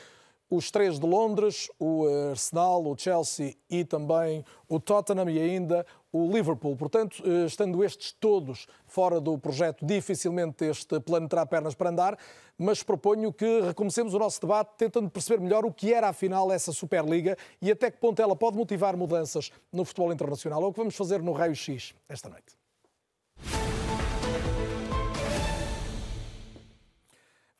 os três de Londres, o eh, Arsenal, o Chelsea e também o Tottenham e ainda o Liverpool. Portanto, eh, estando estes todos fora do projeto, dificilmente este plano terá pernas para andar, mas proponho que recomecemos o nosso debate tentando perceber melhor o que era afinal essa Superliga e até que ponto ela pode motivar mudanças no futebol internacional. É o que vamos fazer no Raio X esta noite.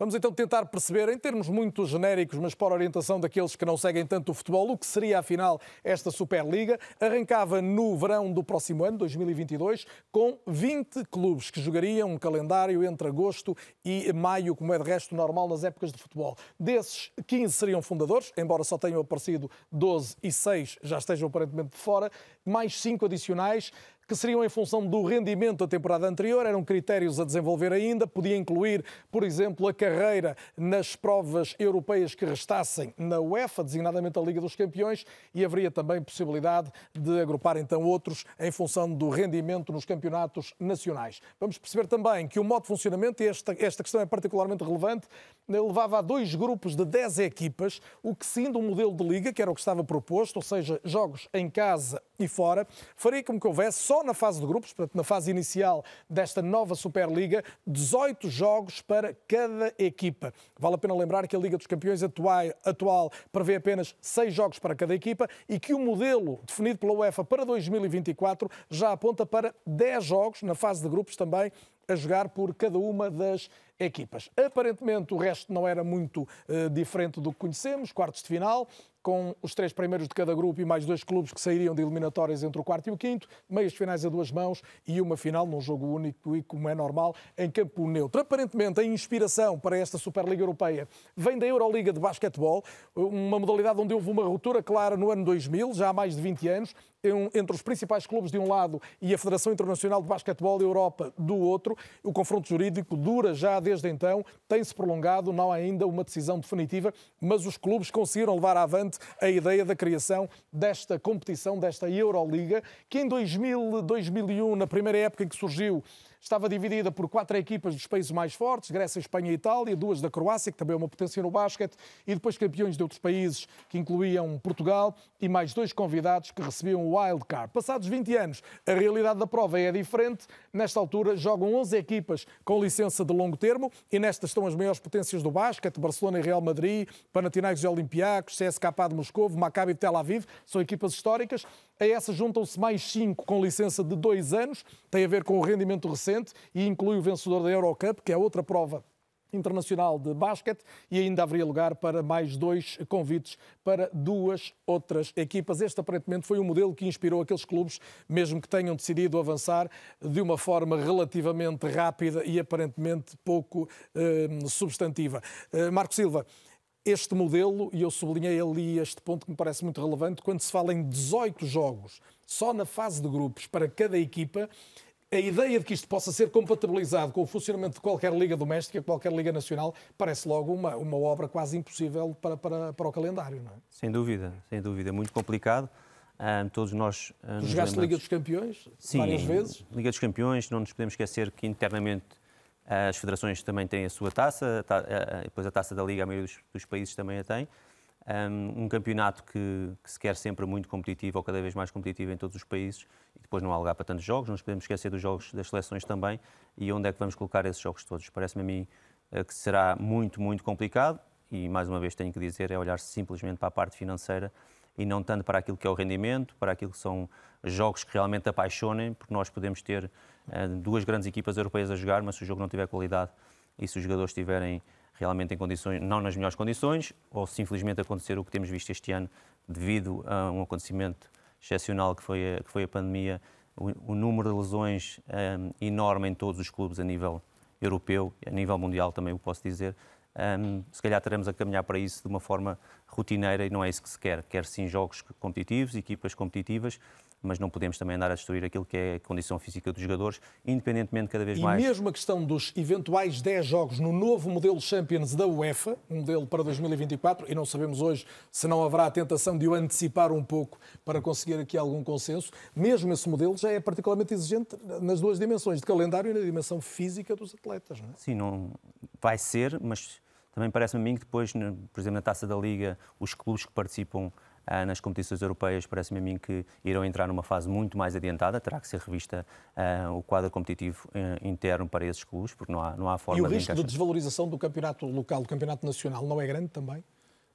Vamos então tentar perceber, em termos muito genéricos, mas para orientação daqueles que não seguem tanto o futebol, o que seria afinal esta Superliga. Arrancava no verão do próximo ano, 2022, com 20 clubes que jogariam um calendário entre agosto e maio, como é de resto normal nas épocas de futebol. Desses, 15 seriam fundadores, embora só tenham aparecido 12 e 6 já estejam aparentemente de fora, mais 5 adicionais que seriam em função do rendimento da temporada anterior, eram critérios a desenvolver ainda, podia incluir, por exemplo, a carreira nas provas europeias que restassem na UEFA, designadamente a Liga dos Campeões, e haveria também possibilidade de agrupar então outros em função do rendimento nos campeonatos nacionais. Vamos perceber também que o modo de funcionamento, e esta, esta questão é particularmente relevante, levava a dois grupos de 10 equipas, o que sendo um modelo de liga, que era o que estava proposto, ou seja, jogos em casa e fora, faria como que houvesse só na fase de grupos, portanto na fase inicial desta nova Superliga, 18 jogos para cada equipa. Vale a pena lembrar que a Liga dos Campeões atual, prevê apenas 6 jogos para cada equipa e que o modelo definido pela UEFA para 2024 já aponta para 10 jogos na fase de grupos também a jogar por cada uma das equipas. Aparentemente o resto não era muito uh, diferente do que conhecemos, quartos de final, com os três primeiros de cada grupo e mais dois clubes que sairiam de eliminatórias entre o quarto e o quinto, meias finais a duas mãos e uma final num jogo único e, como é normal, em campo neutro. Aparentemente, a inspiração para esta Superliga Europeia vem da Euroliga de Basquetebol, uma modalidade onde houve uma ruptura clara no ano 2000, já há mais de 20 anos, entre os principais clubes de um lado e a Federação Internacional de Basquetebol da Europa do outro. O confronto jurídico dura já desde então, tem-se prolongado, não há ainda uma decisão definitiva, mas os clubes conseguiram levar avante a ideia da criação desta competição, desta Euroliga, que em 2000, 2001, na primeira época em que surgiu, estava dividida por quatro equipas dos países mais fortes, Grécia, Espanha e Itália, duas da Croácia, que também é uma potência no basquete, e depois campeões de outros países, que incluíam Portugal, e mais dois convidados que recebiam o wild card. Passados 20 anos, a realidade da prova é diferente. Nesta altura, jogam 11 equipas com licença de longo termo, e nestas estão as maiores potências do basquete, Barcelona e Real Madrid, Panathinaikos e Olympiacos, CSKA de Moscou, Maccabi de Tel Aviv, são equipas históricas. A essas juntam-se mais cinco com licença de dois anos, tem a ver com o rendimento recente e inclui o vencedor da Eurocup, que é outra prova internacional de basquete e ainda haveria lugar para mais dois convites para duas outras equipas. Este aparentemente foi o modelo que inspirou aqueles clubes, mesmo que tenham decidido avançar de uma forma relativamente rápida e aparentemente pouco eh, substantiva. Eh, Marco Silva, este modelo, e eu sublinhei ali este ponto que me parece muito relevante, quando se fala em 18 jogos só na fase de grupos para cada equipa, a ideia de que isto possa ser compatibilizado com o funcionamento de qualquer liga doméstica, qualquer liga nacional, parece logo uma, uma obra quase impossível para, para, para o calendário, não é? Sem dúvida, sem dúvida. Muito complicado. Um, todos nós. Um, Jogaste Liga dos Campeões Sim, várias vezes? Liga dos Campeões, não nos podemos esquecer que internamente as federações também têm a sua taça, depois a taça da Liga, a maioria dos, dos países também a tem. Um, campeonato que, que, se quer sempre muito competitivo ou cada vez mais competitivo em todos os países e depois não há lugar para tantos jogos, não nos podemos esquecer dos jogos das seleções também e onde é que vamos colocar esses jogos todos. Parece-me a mim uh, que será muito, muito complicado e mais uma vez tenho que dizer, é olhar simplesmente para a parte financeira e não tanto para aquilo que é o rendimento, para aquilo que são jogos que realmente apaixonem, porque nós podemos ter duas grandes equipas europeias a jogar, mas se o jogo não tiver qualidade e se os jogadores estiverem realmente em condições, não nas melhores condições, ou se infelizmente acontecer o que temos visto este ano, devido a um acontecimento excepcional que foi a, que foi a pandemia, o, o número de lesões um, enorme em todos os clubes a nível europeu, a nível mundial também o posso dizer, um, se calhar teremos a caminhar para isso de uma forma rotineira e não é isso que se quer. Quer sim jogos competitivos, equipas competitivas, mas não podemos também andar a destruir aquilo que é a condição física dos jogadores, independentemente cada vez e mais. E mesmo a questão dos eventuais 10 jogos no novo modelo Champions da UEFA, um modelo para 2024, e não sabemos hoje se não haverá a tentação de o antecipar um pouco para conseguir aqui algum consenso, mesmo esse modelo já é particularmente exigente nas duas dimensões, de calendário e na dimensão física dos atletas. Não é? Sim, não vai ser, mas também parece-me a mim que depois, por exemplo, na Taça da Liga, os clubes que participam nas competições europeias, parece-me a mim que irão entrar numa fase muito mais adiantada. Terá que ser revista uh, o quadro competitivo uh, interno para esses clubes, porque não há, não há forma de. E o de risco de desvalorização do campeonato local, do campeonato nacional, não é grande também?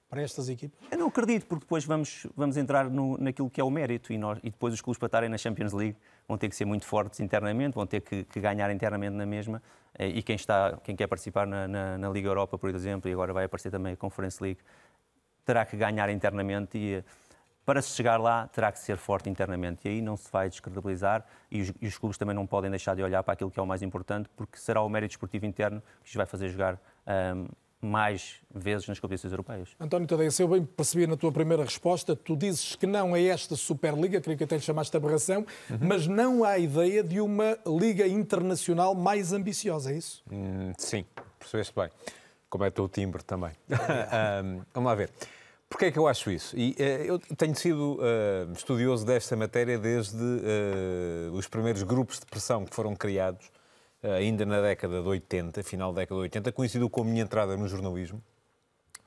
Para estas equipas? Eu não acredito, porque depois vamos, vamos entrar no, naquilo que é o mérito e, nós, e depois os clubes para estarem na Champions League vão ter que ser muito fortes internamente, vão ter que, que ganhar internamente na mesma. E quem, está, quem quer participar na, na, na Liga Europa, por exemplo, e agora vai aparecer também a Conference League, terá que ganhar internamente e para se chegar lá terá que ser forte internamente e aí não se vai descredibilizar e os, e os, clubes também não podem deixar de olhar para aquilo que é o mais importante porque será o mérito esportivo interno que os vai fazer jogar um, mais vezes nas competições europeias. António Tadeia, se eu bem percebi na tua primeira resposta, tu dizes que não é esta Superliga, creio que até lhe chamaste aberração, uhum. mas não há ideia de uma liga internacional mais ambiciosa, é isso? Hum, sim, percebeste bem. Como é teu timbre também. um, vamos lá ver. Porquê é que eu acho isso? E, uh, eu tenho sido uh, estudioso desta matéria desde uh, os primeiros grupos de pressão que foram criados ainda na década de 80, final da década de 80, coincidiu com a minha entrada no jornalismo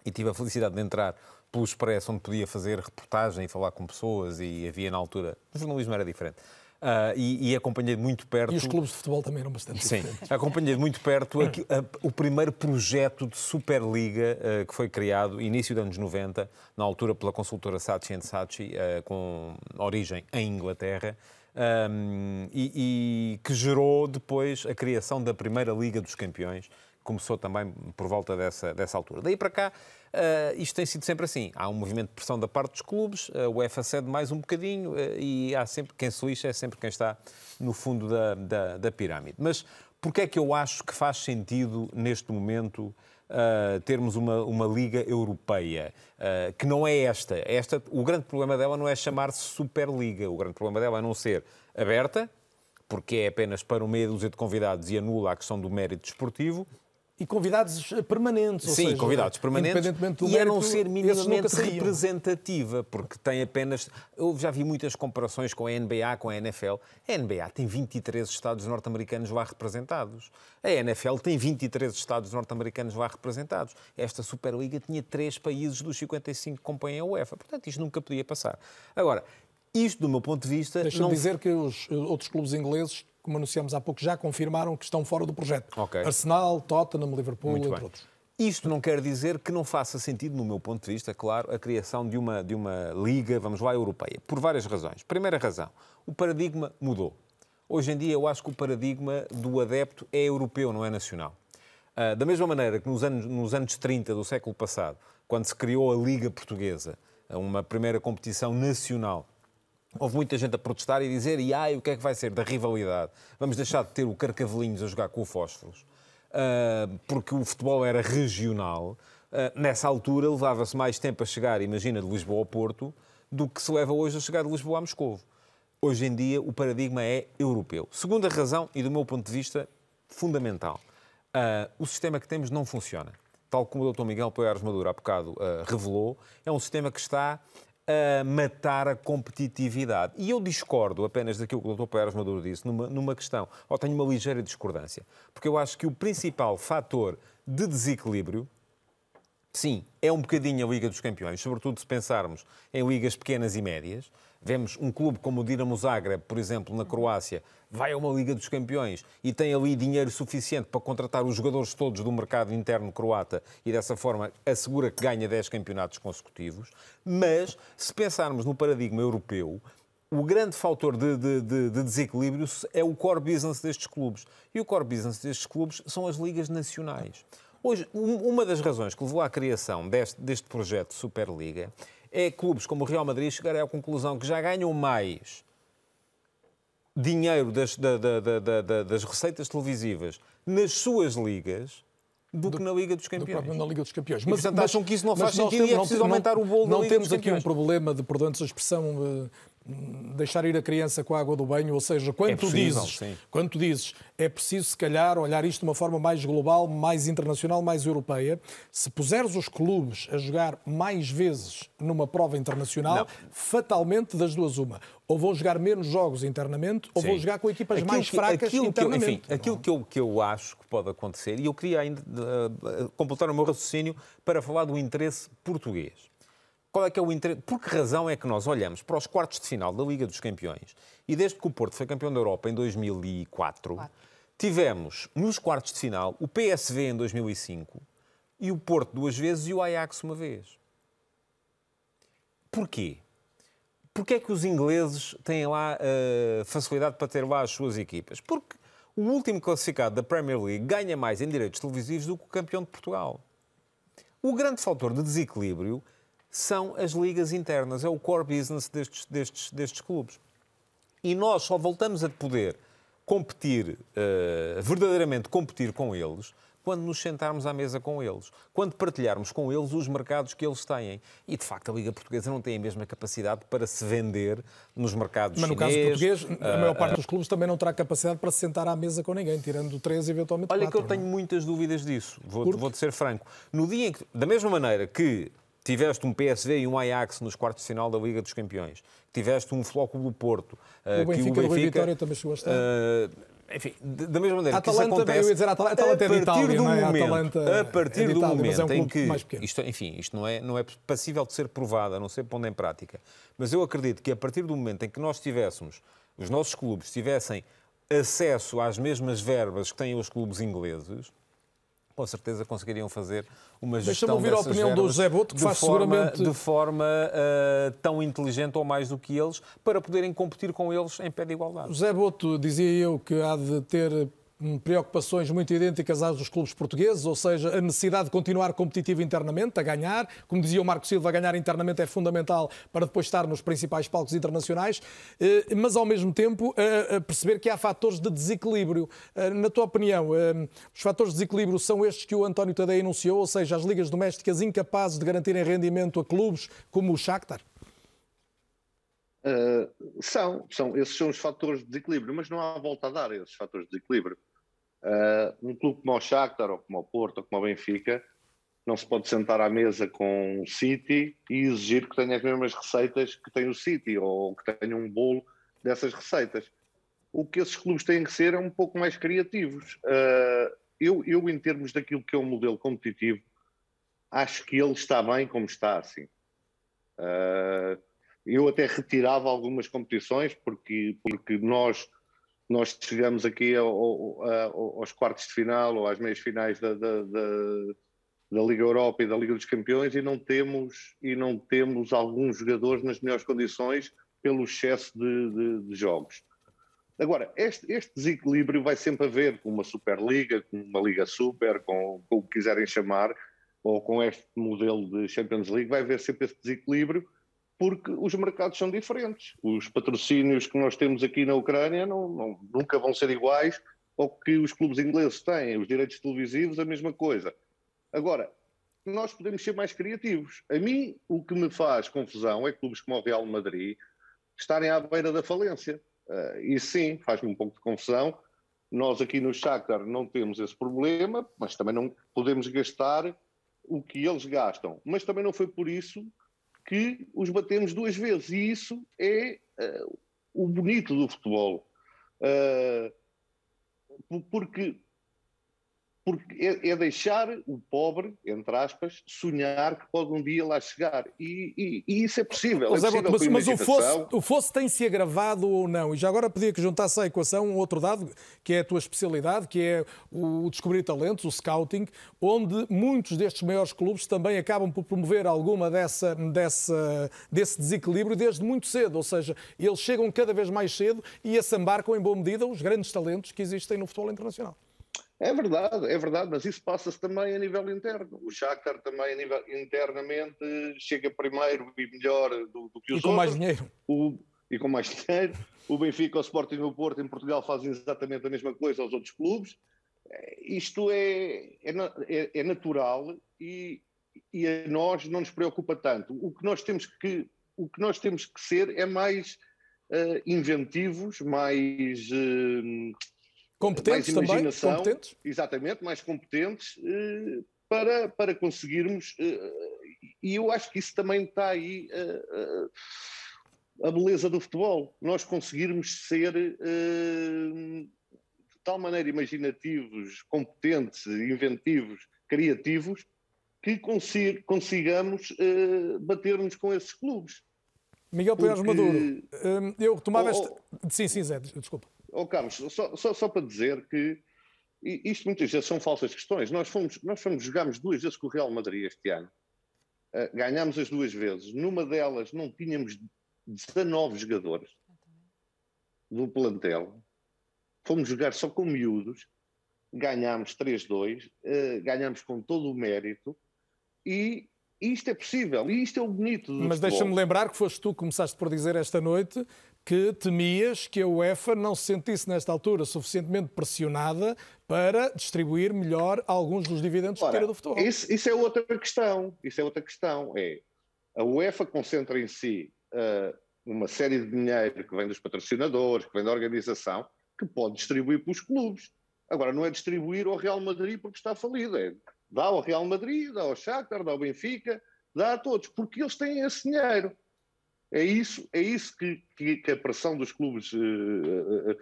e tive a felicidade de entrar pelo Expresso, onde podia fazer reportagem e falar com pessoas e havia na altura... O jornalismo era diferente. Uh, e, e, acompanhei de muito perto. E os clubes de futebol também eram bastante Sim, diferentes. acompanhei de muito perto aqui, a, o primeiro projeto de Superliga uh, que foi criado, início dos anos 90, na altura pela consultora Saatchi Saatchi, uh, com origem em Inglaterra um, e, e, que gerou depois a criação da primeira Liga dos Campeões, começou também por volta dessa, dessa altura. Daí para cá, uh, isto tem sido sempre assim. Há um movimento de pressão da parte dos clubes, uh, o UEFA cede mais um bocadinho uh, e há sempre quem se lixa, é sempre quem está no fundo da, da, da pirâmide. Mas porquê é que eu acho que faz sentido neste momento uh, termos uma, uma liga europeia, uh, que não é esta. esta. O grande problema dela não é chamar-se Superliga, o grande problema dela é não ser aberta, porque é apenas para uma meia dúzia de convidados e anula a questão do mérito desportivo, e convidados permanentes. Sim, seja, convidados permanentes. Do e a não ser minimamente representativa, porque tem apenas. Eu já vi muitas comparações com a NBA, com a NFL. A NBA tem 23 Estados norte-americanos lá representados. A NFL tem 23 Estados norte-americanos lá representados. Esta Superliga tinha três países dos 55 que compõem a UEFA. Portanto, isto nunca podia passar. Agora, isto, do meu ponto de vista. Deixa-me não... dizer que os outros clubes ingleses como anunciamos há pouco, já confirmaram que estão fora do projeto. Okay. Arsenal, Tottenham, Liverpool, Muito entre bem. outros. Isto não quer dizer que não faça sentido, no meu ponto de vista, claro, a criação de uma, de uma liga, vamos lá, europeia. Por várias razões. Primeira razão, o paradigma mudou. Hoje em dia, eu acho que o paradigma do adepto é europeu, não é nacional. Uh, da mesma maneira que nos anos, nos anos 30 do século passado, quando se criou a Liga Portuguesa, uma primeira competição nacional Houve muita gente a protestar e dizer: e ai, o que é que vai ser da rivalidade? Vamos deixar de ter o Carcavelinhos a jogar com o Fósforos, uh, porque o futebol era regional. Uh, nessa altura levava-se mais tempo a chegar, imagina, de Lisboa ao Porto, do que se leva hoje a chegar de Lisboa a Moscou. Hoje em dia o paradigma é europeu. Segunda razão, e do meu ponto de vista, fundamental. Uh, o sistema que temos não funciona. Tal como o Dr. Miguel Poiares Maduro há bocado revelou, é um sistema que está a matar a competitividade. E eu discordo apenas daquilo que o Dr. Pérez Maduro disse numa, numa questão, ou tenho uma ligeira discordância, porque eu acho que o principal fator de desequilíbrio, sim, é um bocadinho a Liga dos Campeões, sobretudo se pensarmos em ligas pequenas e médias, Vemos um clube como o Dinamo Zagreb, por exemplo, na Croácia, vai a uma Liga dos Campeões e tem ali dinheiro suficiente para contratar os jogadores todos do mercado interno croata e dessa forma assegura que ganha 10 campeonatos consecutivos. Mas, se pensarmos no paradigma europeu, o grande fator de, de, de, de, desequilíbrio é o core business destes clubes. E o core business destes clubes são as ligas nacionais. Hoje, uma das razões que levou à criação deste, deste projeto de Superliga é clubes como o Real Madrid chegarem à conclusão que já ganham mais dinheiro das, da, da, da, das receitas televisivas nas suas ligas do, do, que na Liga dos Campeões. Do na Liga dos Campeões. Mas, e, portanto, mas, acham que isso não faz sentido temos, e é preciso não, aumentar o bolo Não Liga temos aqui um problema de, perdão-nos a expressão, deixar ir a criança com a água do banho, ou seja, quando, é possível, dizes, quando tu dizes é preciso, se calhar, olhar isto de uma forma mais global, mais internacional, mais europeia, se puseres os clubes a jogar mais vezes numa prova internacional, não. fatalmente das duas uma. Ou vão jogar menos jogos internamente, ou Sim. vão jogar com equipas aquilo mais que, fracas internamente. Que eu, enfim, aquilo que eu, que eu acho que pode acontecer, e eu queria ainda uh, completar o meu raciocínio para falar do interesse português. Qual é que é o interesse? Por que razão é que nós olhamos para os quartos de final da Liga dos Campeões e desde que o Porto foi campeão da Europa em 2004, Quatro. tivemos nos quartos de final o PSV em 2005 e o Porto duas vezes e o Ajax uma vez. Porquê? Porquê é que os ingleses têm lá uh, facilidade para ter lá as suas equipas? Porque o último classificado da Premier League ganha mais em direitos televisivos do que o campeão de Portugal. O grande fator de desequilíbrio são as ligas internas, é o core business destes, destes, destes clubes. E nós só voltamos a poder competir, uh, verdadeiramente competir com eles, quando nos sentarmos à mesa com eles, quando partilharmos com eles os mercados que eles têm. E, de facto, a Liga Portuguesa não tem a mesma capacidade para se vender nos mercados Mas no chinês, caso português, a uh, maior parte dos clubes também não terá capacidade para se sentar à mesa com ninguém, tirando três, eventualmente Olha quatro. que eu tenho muitas dúvidas disso, vou-te vou ser franco. No dia em que, da mesma maneira que tiveste um PSV e um Ajax nos quartos de final da Liga dos Campeões, tiveste um Flóculo do Porto, uh, o Benfica, que o Benfica, Vitória também chegou a estar. Uh, enfim, da mesma maneira a Atalanta, que isso acontece... Eu dizer, a Atalanta, a Atalanta é de Itália, do é? Momento, a, Atalanta a partir é do Itália, momento é um em que... Isto, enfim, isto não é, não é passível de ser provado, a não ser pondo em prática. Mas eu acredito que a partir do momento em que nós tivéssemos, os nossos clubes tivessem acesso às mesmas verbas que têm os clubes ingleses, com certeza conseguiriam fazer uma gestão Deixa-me ouvir a opinião do José Boto, que faz forma, seguramente... De forma uh, tão inteligente ou mais do que eles, para poderem competir com eles em pé de igualdade. José Boto dizia eu que há de ter preocupações muito idênticas às dos clubes portugueses, ou seja, a necessidade de continuar competitivo internamente, a ganhar. Como dizia o Marco Silva, ganhar internamente é fundamental para depois estar nos principais palcos internacionais, eh, mas ao mesmo tempo perceber que há fatores de desequilíbrio. Eh, na tua opinião, eh, os fatores de desequilíbrio são estes que o António Tadei enunciou, ou seja, as ligas domésticas incapazes de garantirem rendimento a clubes como o Shakhtar? Uh, são, são, esses são os fatores de desequilíbrio, mas não há volta a dar a esses fatores de desequilíbrio. Uh, um clube como o Shakhtar, ou como o Porto, ou como o Benfica, não se pode sentar à mesa com o City e exigir que tenha as mesmas receitas que tem o City, ou que tenha um bolo dessas receitas. O que esses clubes têm que ser é um pouco mais criativos. Uh, eu, eu, em termos daquilo que é um modelo competitivo, acho que ele está bem como está, assim. Uh, eu até retirava algumas competições, porque, porque nós nós chegamos aqui ao, ao, aos quartos de final ou às meias finais da, da, da, da, Liga Europa e da Liga dos Campeões e não temos e não temos alguns jogadores nas melhores condições pelo excesso de, de, de jogos. Agora, este, este, desequilíbrio vai sempre haver com uma Superliga, com uma Liga Super, com, com o que quiserem chamar, ou com este modelo de Champions League, vai haver sempre esse desequilíbrio porque os mercados são diferentes. Os patrocínios que nós temos aqui na Ucrânia não, não, nunca vão ser iguais ao que os clubes ingleses têm. Os direitos televisivos, a mesma coisa. Agora, nós podemos ser mais criativos. A mim, o que me faz confusão é clubes como o Real Madrid estarem à beira da falência. Uh, e sim, faz-me um pouco de confusão. Nós aqui no Shakhtar não temos esse problema, mas também não podemos gastar o que eles gastam. Mas também não foi por isso que os batemos duas vezes. E isso é uh, o bonito do futebol. Uh, porque porque é, é, deixar o pobre, entre aspas, sonhar que pode um dia lá chegar. E, e, e isso é possível. Mas, é possível mas, mas o, fosse, o fosse tem se agravado ou não? E já agora pedia que juntasse à equação um outro dado, que é a tua especialidade, que é o descobrir talentos, o scouting, onde muitos destes maiores clubes também acabam por promover alguma dessa, dessa, desse desequilíbrio desde muito cedo. Ou seja, eles chegam cada vez mais cedo e assambarcam em boa medida os grandes talentos que existem no futebol internacional. É verdade, é verdade, mas isso passa-se também a nível interno. O Shakhtar também a nível, internamente chega primeiro e melhor do, do que os e com outros. mais dinheiro. O, e com mais dinheiro. O Benfica, o Sporting e o Porto em Portugal fazem exatamente a mesma coisa aos outros clubes. Isto é, é, é, é natural e, e a nós não nos preocupa tanto. O que nós temos que, o que, nós temos que ser é mais uh, inventivos, mais... Uh, Competentes mais também? Competentes? Exatamente, mais competentes eh, para, para conseguirmos. Eh, e eu acho que isso também está aí eh, a beleza do futebol. Nós conseguirmos ser de tal maneira imaginativos, competentes, inventivos, criativos, que consigamos bater-nos com esses clubes. Miguel Pérez Porque... Maduro, eu tomava oh, esta. Sim, sim, Zé, desculpa. Oh, Carlos, só, só, só, para dizer que isto muitas vezes são falsas questões. Nós fomos, nós fomos jogámos duas vezes com o Real Madrid este ano. Uh, ganhámos as duas vezes. Numa delas não tínhamos 19 jogadores do plantel. Fomos jogar só com miúdos. Ganhámos 3-2. Uh, eh, ganhámos com todo o mérito. E isto é possível. E isto é o bonito do Mas deixa-me lembrar que foste tu que começaste por dizer esta noite que temias que a UEFA não se sentisse nesta altura suficientemente pressionada para distribuir melhor alguns dos dividendos Ora, que tira do futebol. Isso, isso, é outra questão. Isso é outra questão. É a UEFA concentra em si uh, uma série de dinheiro que vem dos patrocinadores, que vem da organização, que pode distribuir para os clubes. Agora, não é distribuir ao Real Madrid porque está falido, é dá ao Real Madrid, dá ao Shakhtar, dá ao Benfica, dá a todos, porque eles têm esse dinheiro. É isso, é isso que, que, que a pressão dos clubes uh, uh,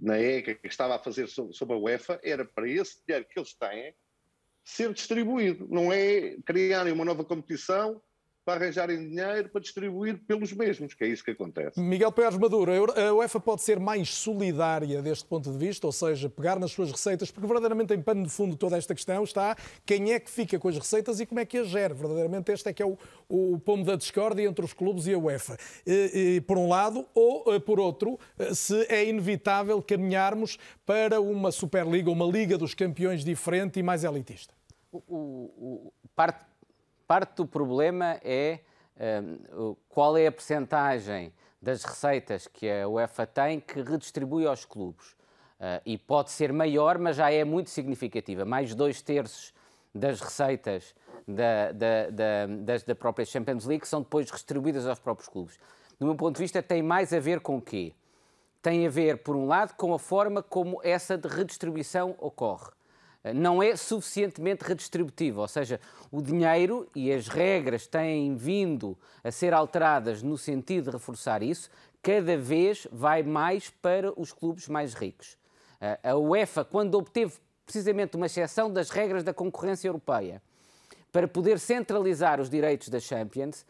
na ECA que estava a fazer sobre, sobre, a UEFA era para esse dinheiro que eles têm ser distribuído. Não é criarem uma nova competição para arranjarem dinheiro para distribuir pelos mesmos, que é isso que acontece. Miguel Pérez Maduro, a UEFA pode ser mais solidária deste ponto de vista, ou seja, pegar nas suas receitas, porque verdadeiramente em pano de fundo toda esta questão está quem é que fica com as receitas e como é que as gera. Verdadeiramente este é que é o, o pomo da discórdia entre os clubes e a UEFA. E, e, por um lado, ou eh, por outro, eh, se é inevitável caminharmos para uma Superliga, uma Liga dos Campeões diferente e mais elitista. O, o, parte Parte do problema é um, qual é a percentagem das receitas que a UEFA tem que redistribui aos clubes. Uh, e pode ser maior, mas já é muito significativa. Mais dois terços das receitas da, da, da, das, da própria Champions League são depois distribuídas aos próprios clubes. Do meu ponto de vista, tem mais a ver com o quê? Tem a ver, por um lado, com a forma como essa redistribuição ocorre não é suficientemente redistributivo, ou seja, o dinheiro e as regras têm vindo a ser alteradas no sentido de reforçar isso, cada vez vai mais para os clubes mais ricos. A UEFA, quando obteve precisamente uma exceção das regras da concorrência europeia para poder centralizar os direitos da Champions,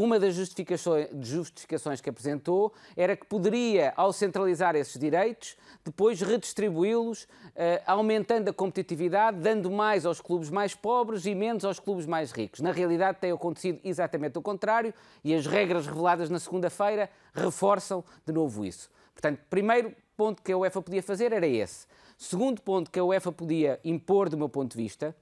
uma das justificações, justificações, que apresentou era que poderia, ao centralizar esses direitos, depois redistribuí-los, uh, aumentando a competitividade, dando mais aos clubes mais pobres e menos aos clubes mais ricos. Na realidade, tem acontecido exatamente o contrário e as regras reveladas na segunda-feira reforçam de novo isso. Portanto, primeiro ponto que a UEFA podia fazer era esse. Segundo ponto que a UEFA podia impor, do meu ponto de vista,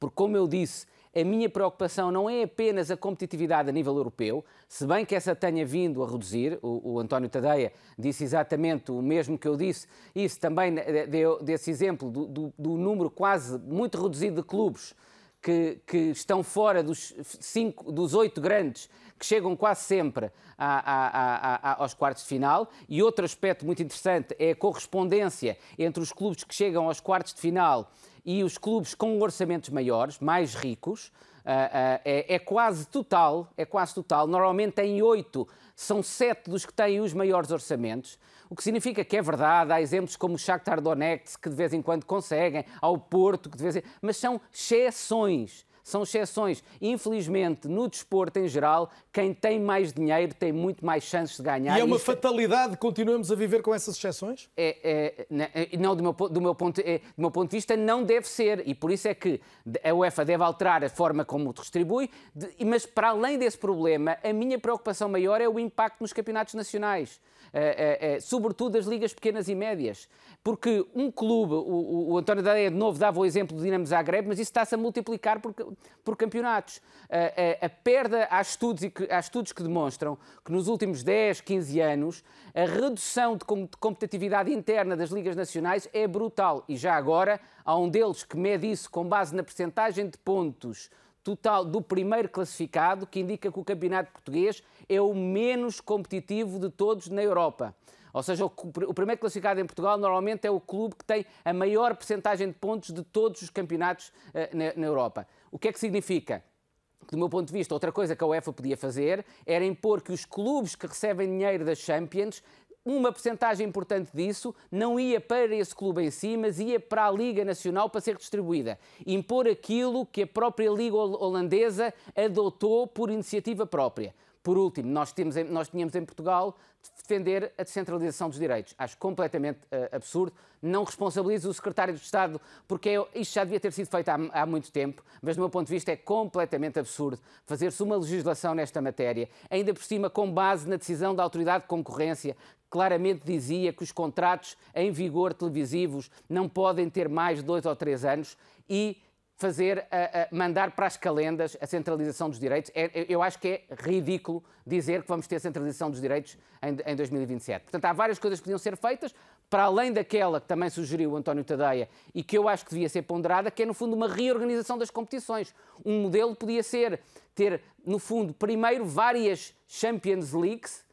porque, como eu disse, a minha preocupação não é apenas a competitividade a nível europeu, se bem que essa tenha vindo a reduzir, o, o António Tadeia disse exatamente o mesmo que eu disse, isso também deu desse exemplo do, do, do número quase muito reduzido de clubes que, que, estão fora dos, cinco, dos oito grandes, que chegam quase sempre a, a, a, aos quartos de final. E outro aspecto muito interessante é a correspondência entre os clubes que chegam aos quartos de final e os clubes com orçamentos maiores, mais ricos, uh, uh, é, é, quase total, é quase total. Normalmente tem oito, são sete dos que têm os maiores orçamentos, o que significa que é verdade, há exemplos como o Shakhtar Donetsk, que de vez em quando conseguem, ao Porto, que de vez em... mas são exceções são exceções. Infelizmente, no desporto em geral, quem tem mais dinheiro tem muito mais chances de ganhar. E é uma Isto... É- fatalidade continuamos a viver com essas exceções? É, é, não, do meu, do, meu ponto, é, do meu ponto de vista, não deve ser. E por isso é que a UEFA deve alterar a forma como distribui. De, mas, para além desse problema, a minha preocupação maior é o impacto nos campeonatos nacionais. Uh, uh, sobretudo as ligas pequenas e médias. Porque um clube, o, o António Dadeia de novo dava o exemplo do Dinamo Zagreb, mas isso está-se a multiplicar por, por campeonatos. A, a, a perda, há estudos, que, há estudos que demonstram que nos últimos 10, 15 anos, a redução de competitividade interna das ligas nacionais é brutal. E já agora, há um deles que mede isso com base na percentagem de pontos total do primeiro classificado, que indica que o campeonato português é o menos competitivo de todos na Europa. Ou seja, o, primeiro classificado em Portugal normalmente é o clube que tem a maior percentagem de pontos de todos os campeonatos na, na Europa. O que é que significa? do meu ponto de vista, outra coisa que a UEFA podia fazer era impor que os clubes que recebem dinheiro das Champions uma percentagem importante disso não ia para esse clube em si, mas ia para a Liga Nacional para ser distribuída. Impor aquilo que a própria Liga Holandesa adotou por iniciativa própria. Por último, nós, temos, nós tínhamos em Portugal defender a descentralização dos direitos. Acho completamente uh, absurdo. Não responsabilizo o secretário de Estado, porque é, isto já devia ter sido feito há, há, muito tempo, mas do meu ponto de vista é completamente absurdo fazer-se uma legislação nesta matéria, ainda por cima com base na decisão da Autoridade de Concorrência, claramente dizia que os contratos em vigor televisivos não podem ter mais de dois ou três anos e fazer, a, a mandar para as calendas a centralização dos direitos. É, eu acho que é ridículo dizer que vamos ter centralização dos direitos em, em 2027. Portanto, há várias coisas que podiam ser feitas, para além daquela que também sugeriu António Tadeia e que eu acho que devia ser ponderada, que é, no fundo, uma reorganização das competições. Um modelo podia ser ter, no fundo, primeiro várias Champions Leagues,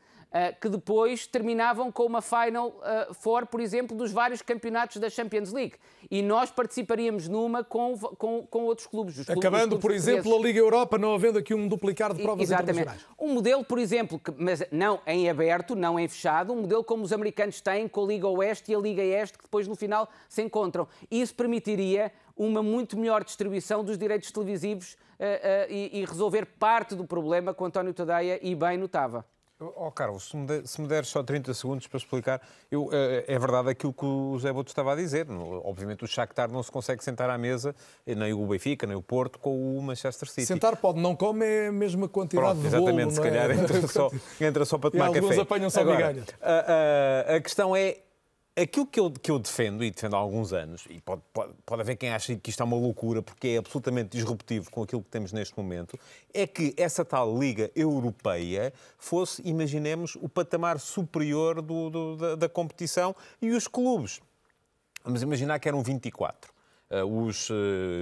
que depois terminavam com uma Final uh, Four, por exemplo, dos vários campeonatos da Champions League. E nós participaríamos numa com, com, com outros clubes. Acabando, clubes por exemplo, a Liga Europa, não havendo aqui um duplicar de provas Exatamente. Um modelo, por exemplo, que, mas não em aberto, não em fechado, um modelo como os americanos têm com a Liga Oeste e a Liga Este, que depois no final se encontram. Isso permitiria uma muito melhor distribuição dos direitos televisivos uh, e, e resolver parte do problema que o António Tadeia e bem notava. Oh, Carlos, se me, se me deres só 30 segundos para explicar, eu, é, é verdade aquilo que o Zé Boto estava a dizer. Obviamente o Shakhtar não se consegue sentar à mesa, nem o Benfica, nem o Porto, com o Manchester City. Sentar pode, não come é a mesma quantidade Pronto, de exatamente, bolo, se é? calhar entra só, entra só para tomar e café. alguns apanham só Agora, migalhas. A, a, a questão é, aquilo que eu, que eu defendo, e defendo há alguns anos, e pode, pode, pode haver quem ache que isto é uma loucura, porque é absolutamente disruptivo com aquilo que temos neste momento, é que essa tal Liga Europeia fosse, imaginemos, o patamar superior do, do, da, da competição e os clubes. Vamos imaginar que eram 24. Uh, os, uh,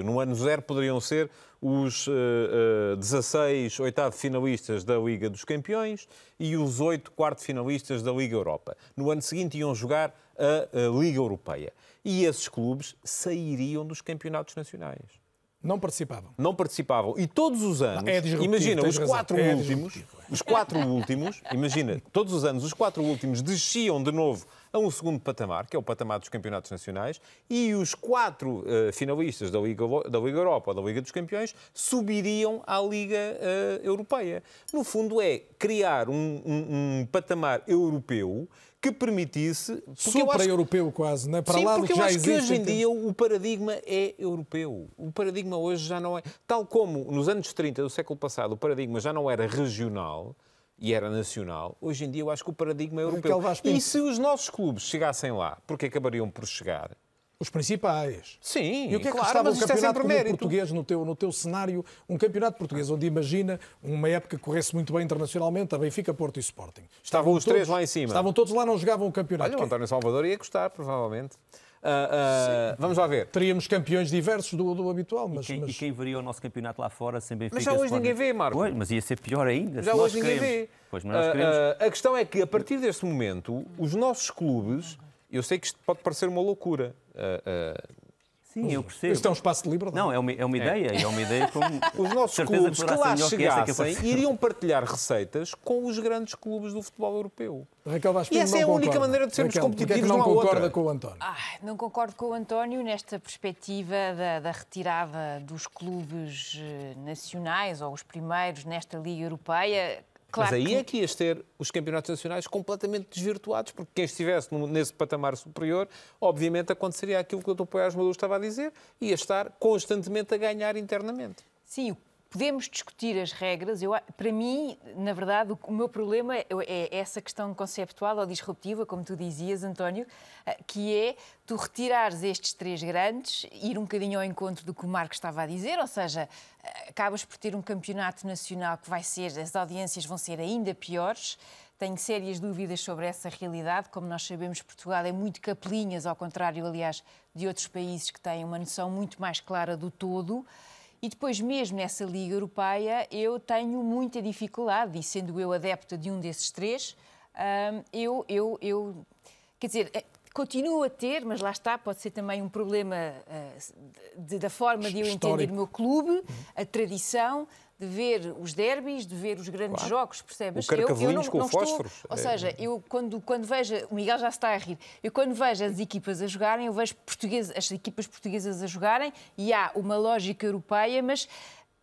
no ano zero poderiam ser os uh, 16 oitavo finalistas da Liga dos Campeões e os 8 quarto finalistas da Liga Europa. No ano seguinte iam jogar a, a Liga Europeia. E esses clubes sairiam dos campeonatos nacionais. Não participavam. Não participavam. E todos os anos, é imagina, os quatro é últimos, os quatro últimos, imagina, todos os anos, os quatro últimos desciam de novo a um segundo patamar, que é o patamar dos campeonatos nacionais, e os quatro uh, finalistas da Liga, da Liga Europa ou da Liga dos Campeões subiriam à Liga uh, Europeia. No fundo, é criar um, um, um patamar europeu que permitisse... Supra-europeu quase, não é? Para Sim, lá do porque que eu já acho existe. que hoje em em dia o paradigma é europeu. O paradigma hoje já não é... Tal como nos anos 30 do século passado o paradigma já não era regional e era nacional, hoje em dia eu acho que o paradigma é europeu. E se os nossos clubes chegassem lá, porque acabariam por chegar, os principais. Sim, e o que é que claro, estava um é campeonato como mérito. português no teu, no teu cenário, um campeonato português onde imagina uma época que corresse muito bem internacionalmente, a Benfica, Porto e Sporting. Estavam os três lá em cima. Estavam todos lá, não jogavam o campeonato. Olha, o António Salvador ia gostar, provavelmente. Uh, uh, vamos lá ver. Teríamos campeões diversos do, do habitual, mas e, quem, mas... e quem veria o nosso campeonato lá fora sem Benfica? Mas já hoje ninguém vê, Marco. Pois, mas ia ser pior ainda. Já hoje ninguém queremos. vê. Pois, mas nós queremos. Uh, a questão é que, a partir deste momento, os nossos clubes, eu sei que isto pode parecer uma loucura. Sim, eu percebo. Isto é um espaço de liberdade. Não, é uma, é uma ideia. É. é uma ideia como... Os nossos clubes que lá que que chegassem eu iriam partilhar receitas com os grandes clubes do futebol europeu. Raquel Vaz E essa é a única concorda. maneira de sermos Raquel, porque é que competitivos, não, não concorda outra. com o António. Ah, não concordo com o António nesta perspectiva da, da retirada dos clubes eh, nacionais ou os primeiros nesta Liga Europeia. Claro Mas aí que... é que ias ter os campeonatos nacionais completamente desvirtuados, porque quem estivesse nesse patamar superior, obviamente aconteceria aquilo que o Dr. Poiás Maduro estava a dizer, ia estar constantemente a ganhar internamente. Sim, podemos discutir as regras. Eu, para mim, na verdade, o, o meu problema é, é essa questão conceptual ou disruptiva, como tu dizias, António, eh, que é tu retirares estes três grandes, ir um bocadinho ao encontro do que o Marco estava a dizer, ou seja, eh, acabas por ter um campeonato nacional que vai ser, as audiências vão ser ainda piores. Tenho sérias dúvidas sobre essa realidade. Como nós sabemos, Portugal é muito capelinhas, ao contrário, aliás, de outros países que têm uma noção muito mais clara do todo. E depois, mesmo nessa Liga Europeia, eu tenho muita dificuldade, e sendo eu adepta de um desses três, hum, eu, eu, eu. Quer dizer. eh, Continuo a ter, mas lá está, pode ser também um problema eh, de- da forma de eu entender o meu clube, a tradição, de ver os derbys, de ver os grandes Claro. jogos, percebes? O carcavelinhos com estou- fósforos. Ou É. seja, eu quando, quando vejo, o Miguel já se está a rir, eu quando vejo as equipas a jogarem, eu vejo as equipas portuguesas a jogarem e há uma lógica europeia, mas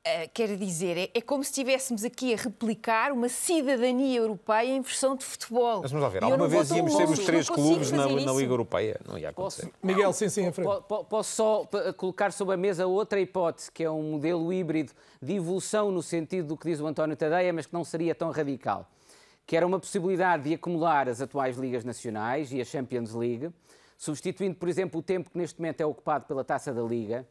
eh, quero dizer, é, é como se estivéssemos aqui a replicar uma cidadania europeia em versão de futebol. Mas vamos lá ver, alguma vez íamos ter os três clubes na, na. Liga Europeia? Não ia acontecer. Miguel, sim, sim, em frente. Po- po- Posso só p- colocar sobre a mesa outra hipótese, que é um modelo híbrido de evolução no sentido do que diz o António Tadeia, mas que não seria tão radical. Que era uma possibilidade de acumular as atuais ligas nacionais e a Champions League, substituindo, por exemplo, o tempo que neste momento é ocupado pela Taça da Liga,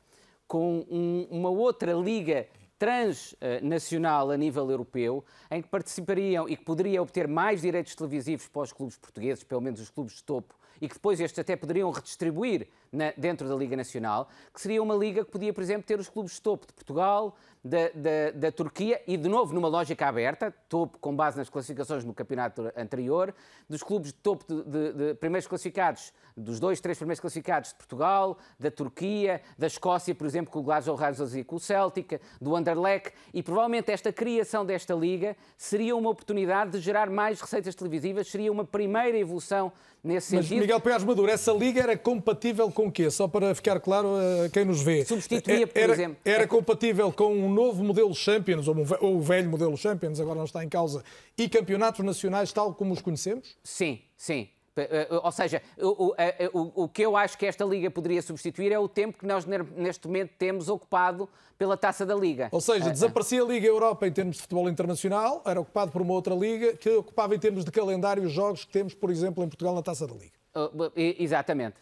com um, uma outra liga transnacional a nível europeu, em que participariam e que poderia obter mais direitos televisivos para os clubes portugueses, pelo menos os clubes de topo, e que depois estes até poderiam redistribuir na, dentro da Liga Nacional, que seria uma liga que podia, por exemplo, ter os clubes de topo de Portugal, da, da, da, Turquia e, de novo, numa lógica aberta, topo com base nas classificações no campeonato anterior, dos clubes de topo de, de, de, primeiros classificados, dos dois, três primeiros classificados de Portugal, da Turquia, da Escócia, por exemplo, com o Glasgow Rangers e com o Celtic, do Anderlecht, e provavelmente esta criação desta liga seria uma oportunidade de gerar mais receitas televisivas, seria uma primeira evolução nesse Mas, sentido. Miguel Pérez Maduro, essa liga era compatível com o quê? Só para ficar claro a quem nos vê. Substituía, por era, exemplo. Era compatível com um novo modelo Champions, ou o velho modelo Champions, agora não está em causa, e campeonatos nacionais tal como os conhecemos? Sim, sim. Ou seja, o, o, o, que eu acho que esta Liga poderia substituir é o tempo que nós neste momento temos ocupado pela taça da Liga. Ou seja, desaparecia a Liga Europa em termos de futebol internacional, era ocupado por uma outra Liga que ocupava em termos de calendário os jogos que temos, por exemplo, em Portugal na taça da Liga. Exatamente.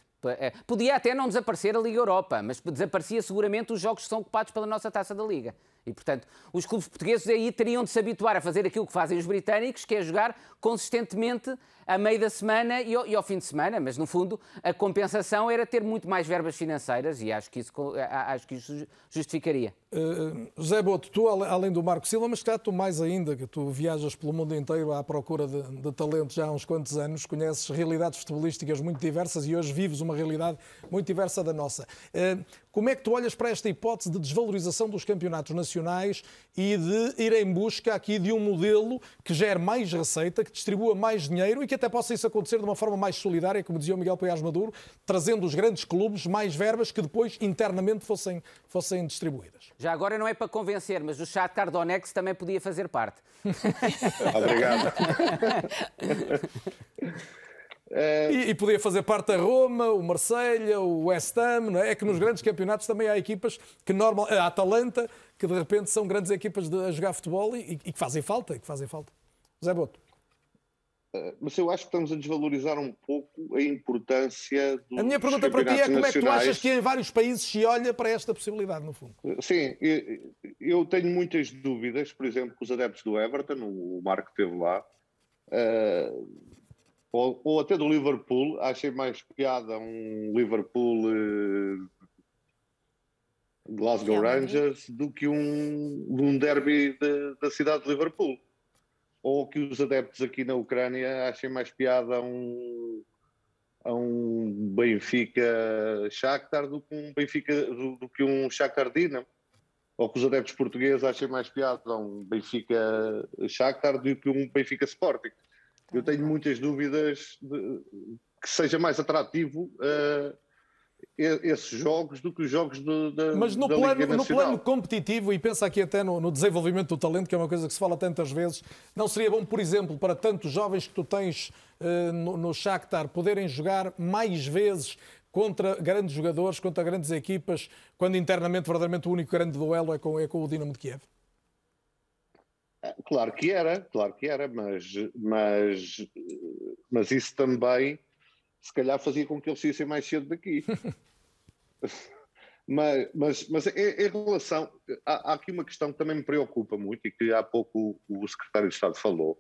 Podia até não desaparecer a Liga Europa, mas desaparecia seguramente os jogos que são ocupados pela nossa taça da Liga. E, portanto, os clubes portugueses aí teriam de se habituar a fazer aquilo que fazem os britânicos, que é jogar consistentemente a meio da semana e ao, e ao, fim de semana, mas no fundo a compensação era ter muito mais verbas financeiras e acho que isso, acho que isso justificaria. Uh, José Boto, tu além do Marco Silva, mas cá tu mais ainda, que tu viajas pelo mundo inteiro à procura de, de talentos já há uns quantos anos, conheces realidades futebolísticas muito diversas e hoje vives uma realidade muito diversa da nossa. Uh, como é que tu olhas para esta hipótese de desvalorização dos campeonatos nacionais e de ir em busca aqui de um modelo que gere mais receita, que distribua mais dinheiro e que até possa isso acontecer de uma forma mais solidária, como dizia o Miguel Paiás Maduro, trazendo os grandes clubes mais verbas que depois internamente fossem, fossem distribuídas? Já agora não é para convencer, mas o Shakhtar Donetsk também podia fazer parte. Obrigado. É... E, e, podia fazer parte a Roma, o Marselha, o West Ham, não é? é que nos grandes campeonatos também há equipas que normal, a Atalanta, que de repente são grandes equipas de, a jogar futebol e, e, que fazem falta, e que fazem falta. Zé Boto. É, mas eu acho que estamos a desvalorizar um pouco a importância do. A minha pergunta para ti é como é que tu achas que em vários países se olha para esta possibilidade, no fundo? Sim, eu tenho muitas dúvidas, por exemplo, com os adeptos do Everton, o Marco esteve lá. Uh, ou, ou, até do Liverpool, achei mais piada um Liverpool uh, Glasgow Rangers do que um, um derby de, da cidade de Liverpool. Ou que os adeptos aqui na Ucrânia achem mais piada a um, a um Benfica Shakhtar do que um Benfica do, do que um Shakhtar Dinamo. Ou que os adeptos portugueses achem mais piada a um Benfica Shakhtar do que um Benfica Sporting eu tenho muitas dúvidas de, que seja mais atrativo uh, esses jogos do que os jogos do, da Mas no, da plano, Liga no plano competitivo, e pensa aqui até no, no, desenvolvimento do talento, que é uma coisa que se fala tantas vezes, não seria bom, por exemplo, para tantos jovens que tu tens uh, no, no Shakhtar poderem jogar mais vezes contra grandes jogadores, contra grandes equipas, quando internamente, verdadeiramente, o único grande duelo é com, é com o Dinamo de Kiev? Claro que era, claro que era, mas, mas, mas isso também se calhar fazia com que eles saíssem mais cedo daqui. mas, mas, mas em, relação. Há, há, aqui uma questão que também me preocupa muito e que há pouco o, o secretário de Estado falou,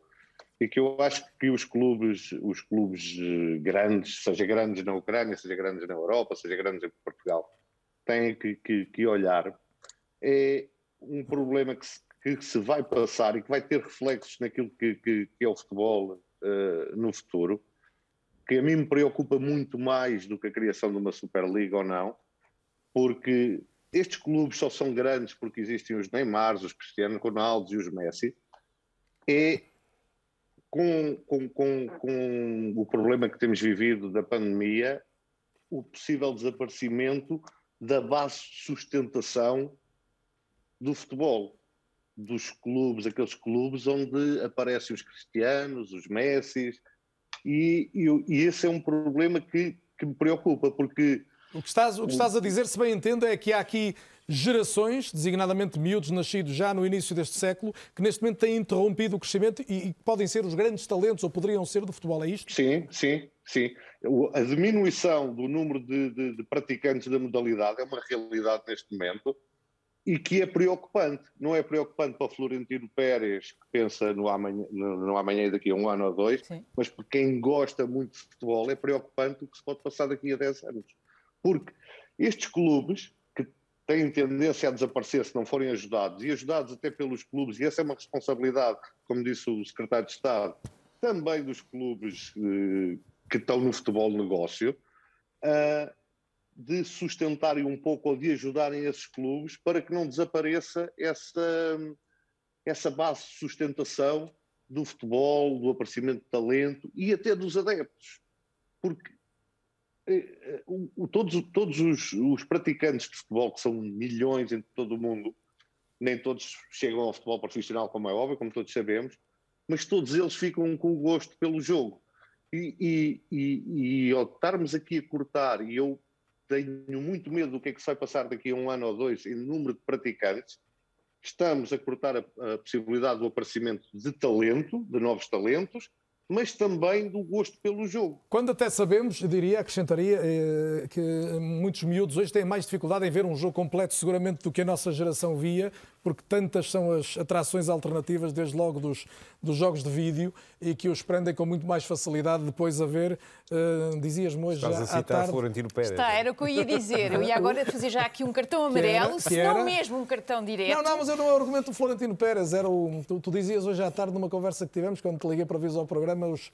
e que eu acho que os clubes, os clubes eh, grandes, seja grandes na Ucrânia, seja grandes na Europa, seja grandes em Portugal, têm que, que, que olhar. É um problema que se, que se vai passar e que vai ter reflexos naquilo que, que, que é o futebol uh, no futuro, que a mim me preocupa muito mais do que a criação de uma Superliga ou não, porque estes clubes só são grandes porque existem os Neymars, os Cristiano Ronaldo e os Messi, é com, com, com, com o problema que temos vivido da pandemia, o possível desaparecimento da base de sustentação do futebol dos clubes, aqueles clubes onde aparecem os cristianos, os Messis, e, e, e esse é um problema que, que me preocupa, porque... O que, estás, o que estás a dizer, se bem entendo, é que há aqui gerações, designadamente miúdos nascidos já no início deste século, que neste momento têm interrompido o crescimento e, e podem ser os grandes talentos, ou poderiam ser, do futebol, é isto? Sim, sim, sim. A diminuição do número de, de, de praticantes da modalidade é uma realidade neste momento e que é preocupante. Não é preocupante para o Florentino Pérez, que pensa no amanhã, no, no amanhã daqui a um ano ou dois, Sim. mas para quem gosta muito de futebol, é preocupante o que se pode passar daqui a 10 anos. Porque estes clubes, que têm tendência a desaparecer se não forem ajudados, e ajudados até pelos clubes, e essa é uma responsabilidade, como disse o secretário de Estado, também dos clubes eh, que estão no futebol negócio, uh, de sustentarem um pouco ou de ajudarem esses clubes para que não desapareça essa, essa base de sustentação do futebol, do aparecimento de talento e até dos adeptos. Porque eh, eh, o, o, todos, todos os, os, praticantes de futebol, que são milhões em todo o mundo, nem todos chegam ao futebol profissional, como é óbvio, como todos sabemos, mas todos eles ficam com o gosto pelo jogo. E, e, e, e ao estarmos aqui a cortar, e eu tenho muito medo do que é que se vai passar daqui a um ano ou dois em número de praticantes. Estamos a cortar a, a possibilidade do aparecimento de talento, de novos talentos, mas também do gosto pelo jogo. Quando até sabemos, diria, acrescentaria, eh, que muitos miúdos hoje têm mais dificuldade em ver um jogo completo, seguramente, do que a nossa geração via, porque tantas são as atrações alternativas, desde logo dos, dos jogos de vídeo, e que os prendem com muito mais facilidade depois a ver. Uh, Dizias-me hoje Estás já a citar à tarde. Florentino Pérez. Está, era o que eu ia dizer. Eu ia agora fazer já aqui um cartão amarelo, se não mesmo um cartão direto. Não, não, mas eu não é o argumento do Florentino Pérez. Era o, tu, tu, dizias hoje à tarde, numa conversa que tivemos, quando te liguei para vir ao programa, os,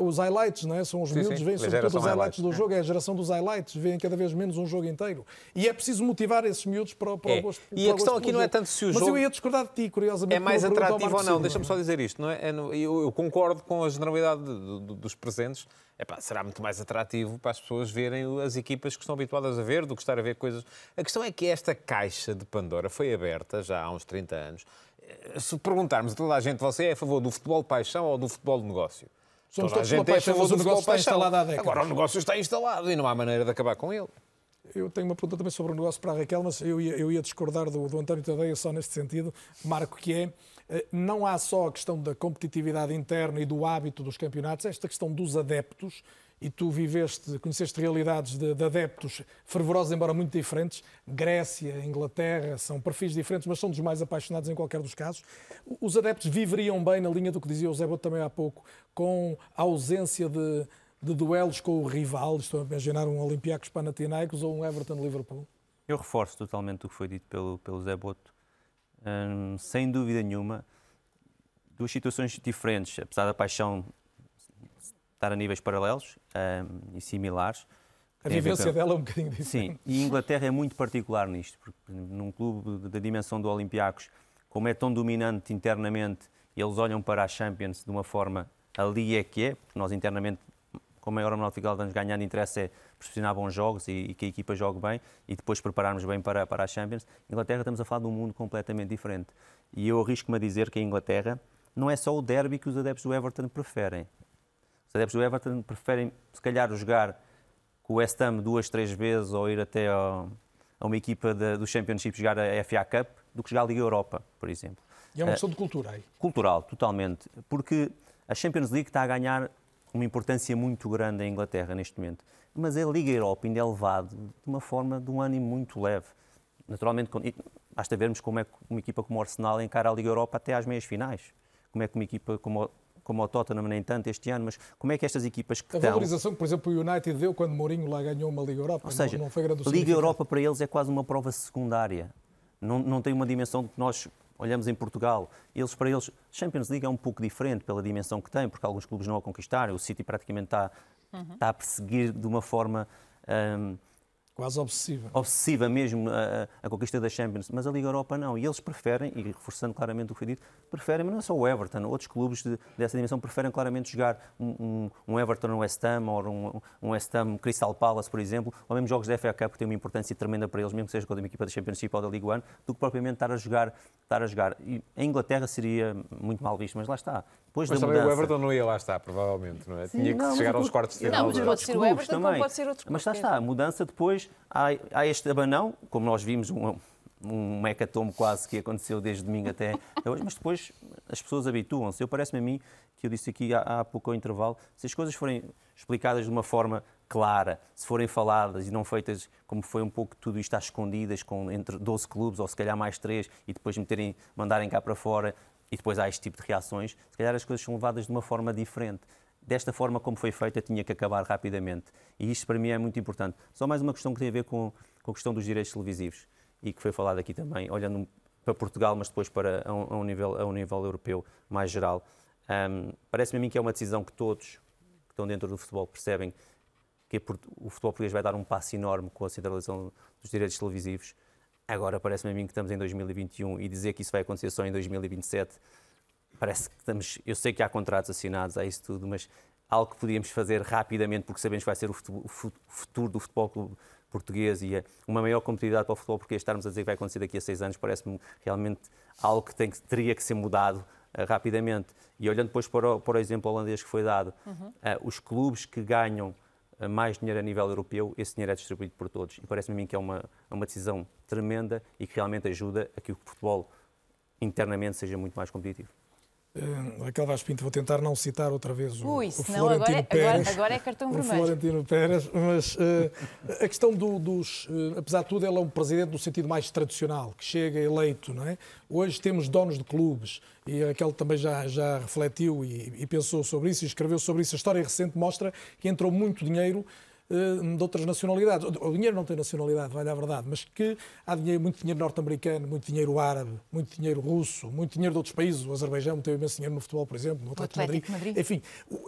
os highlights, não é? São os sim, miúdos, veem sobretudo os highlights, highlights do jogo, é a geração dos highlights, veem cada vez menos um jogo inteiro. E é preciso motivar esses miúdos para, para é. o gosto. E a questão aqui não é tanto se o mas jogo. Eu ia discordar de ti, curiosamente. É mais atrativo ou não? Deixa-me só dizer isto, não é? é eu, eu concordo com a generalidade dos presentes. Epá, será muito mais atrativo para as pessoas verem as equipas que estão habituadas a ver do que estar a ver coisas. A questão é que esta caixa de Pandora foi aberta já há uns 30 anos. Se perguntarmos a toda a gente, você é a favor do futebol de paixão ou do futebol de negócio? Somos toda a gente é a favor do há décadas. Agora o negócio está instalado e não há maneira de acabar com ele. Eu tenho uma pergunta também sobre o negócio para a Raquel, mas eu ia, eu ia discordar do, do António Tadeia só neste sentido, Marco, que é eh, não há só a questão da competitividade interna e do hábito dos campeonatos, esta questão dos adeptos, e tu viveste, conheceste realidades de, de, adeptos fervorosos, embora muito diferentes. Grécia, Inglaterra, são perfis diferentes, mas são dos mais apaixonados em qualquer dos casos. Os adeptos viveriam bem, na linha do que dizia o Zé Boto também há pouco, com a ausência de, de duelos com o rival, estou a imaginar um Olympiacos Panathinaikos ou um Everton-Liverpool? Eu reforço totalmente o que foi dito pelo, pelo Zé Boto. Hum, sem dúvida nenhuma, duas situações diferentes, apesar da paixão estar a níveis paralelos um, e similares. A vivência dela é um bocadinho diferente. Sim, e a Inglaterra é muito particular nisto, porque num clube da dimensão do Olympiacos, como é tão dominante internamente, eles olham para a Champions de uma forma ali é que é, porque nós internamente com maior ou menor dificuldade de ganhando, interessa é proporcionar bons jogos e, e, que a equipa jogue bem e depois prepararmos bem para, para a Champions. Inglaterra estamos a falar de um mundo completamente diferente. E eu arrisco-me a dizer que a Inglaterra não é só o derby que os adeptos do Everton preferem. Os adeptos do Everton preferem, se calhar, jogar com o West Ham duas, três vezes ou ir até a, a uma equipa de, do Championship jogar a FA Cup do que jogar a Liga Europa, por exemplo. E é uma questão de cultura aí? Cultural, totalmente. Porque a Champions League está a ganhar uma importância muito grande em Inglaterra neste momento. Mas a Liga Europa ainda é levado de uma forma, de um ânimo muito leve. Naturalmente, basta vermos como é que uma equipa como o Arsenal encara a Liga Europa até às meias finais. Como é que uma equipa como como o Tottenham nem tanto este ano, mas como é que estas equipas que A valorização que, por exemplo, o United deu quando Mourinho lá ganhou uma Liga Europa, Ou seja, não, não foi grande a Liga Europa para eles é quase uma prova secundária. Não, não tem uma dimensão que nós olhamos em Portugal, eles para eles, Champions League é um pouco diferente pela dimensão que tem, porque alguns clubes não a conquistaram, o City praticamente está, uhum. está a perseguir de uma forma um, Quase obsessiva. Obsessiva mesmo a, a, conquista da Champions, mas a Liga Europa não. E eles preferem, e reforçando claramente o que foi dito, preferem, mas não é só o Everton, outros clubes de, dessa dimensão preferem claramente jogar um, um, um Everton no West Ham ou um, um West Ham Crystal Palace, por exemplo, ou mesmo jogos da FA Cup que têm uma importância tremenda para eles, mesmo que seja contra uma equipa da Championship ou da Liga One, do que propriamente estar a jogar. Estar a jogar. E a Inglaterra seria muito mal visto, mas lá está. Depois mas também mudança... o Everton não ia lá estar, provavelmente, não é? Sim, Tinha que não, chegar aos quartos de final. Não, mas pode ser o Everton, também. pode ser outro Mas lá está, a mudança depois, há, há este abanão, como nós vimos, um, um quase que aconteceu desde domingo até, até hoje, mas depois as pessoas habituam-se. Eu parece-me a mim, que eu disse aqui há, há pouco ao intervalo, se as coisas forem explicadas de uma forma clara, se forem faladas e não feitas como foi um pouco tudo isto às escondidas, com entre 12 clubes ou se calhar mais 3 e depois meterem, mandarem cá para fora e depois há este tipo de reações, se calhar as coisas são levadas de uma forma diferente. Desta forma como foi feita, tinha que acabar rapidamente. E isto para mim é muito importante. Só mais uma questão que tem a ver com, com a questão dos direitos televisivos e que foi falado aqui também, olhando para Portugal, mas depois para a um, a um nível, a um nível europeu mais geral. Um, Parece-me a mim que é uma decisão que todos que estão dentro do futebol percebem que o futebol português vai dar um passo enorme com a centralização dos direitos televisivos. Agora parece-me a mim que estamos em 2021 e dizer que isso vai acontecer só em 2027, parece que estamos. Eu sei que há contratos assinados, há isso tudo, mas algo que podíamos fazer rapidamente, porque sabemos que vai ser o futuro do futebol português e uma maior competitividade para o futebol português, estarmos a dizer que vai acontecer daqui a seis anos, parece-me realmente algo que, tem, que teria que ser mudado uh, rapidamente. E olhando depois para o, para o exemplo holandês que foi dado, uhum. uh, os clubes que ganham mais dinheiro a nível europeu, esse dinheiro é distribuído por todos. E parece-me a mim que é uma, é uma decisão tremenda e que realmente ajuda a que o futebol internamente seja muito mais competitivo. Uh, Raquel Vaz Pinto, vou tentar não citar outra vez o, Ui, o Florentino agora é, Pérez. Agora, agora é cartão vermelho. Florentino Pérez, mas uh, a questão do, dos. Uh, apesar de tudo, ele é um presidente no sentido mais tradicional, que chega eleito, não é? Hoje temos donos de clubes, e a Raquel também já, já refletiu e, e pensou sobre isso e escreveu sobre isso. A história recente mostra que entrou muito dinheiro eh, de outras nacionalidades. O dinheiro não tem nacionalidade, vale a verdade, mas que há dinheiro, muito dinheiro norte-americano, muito dinheiro árabe, muito dinheiro russo, muito dinheiro de outros países. O Azerbaijão tem imenso dinheiro no futebol, por exemplo, no Atlético, Atlético Madrid. Madrid. Enfim,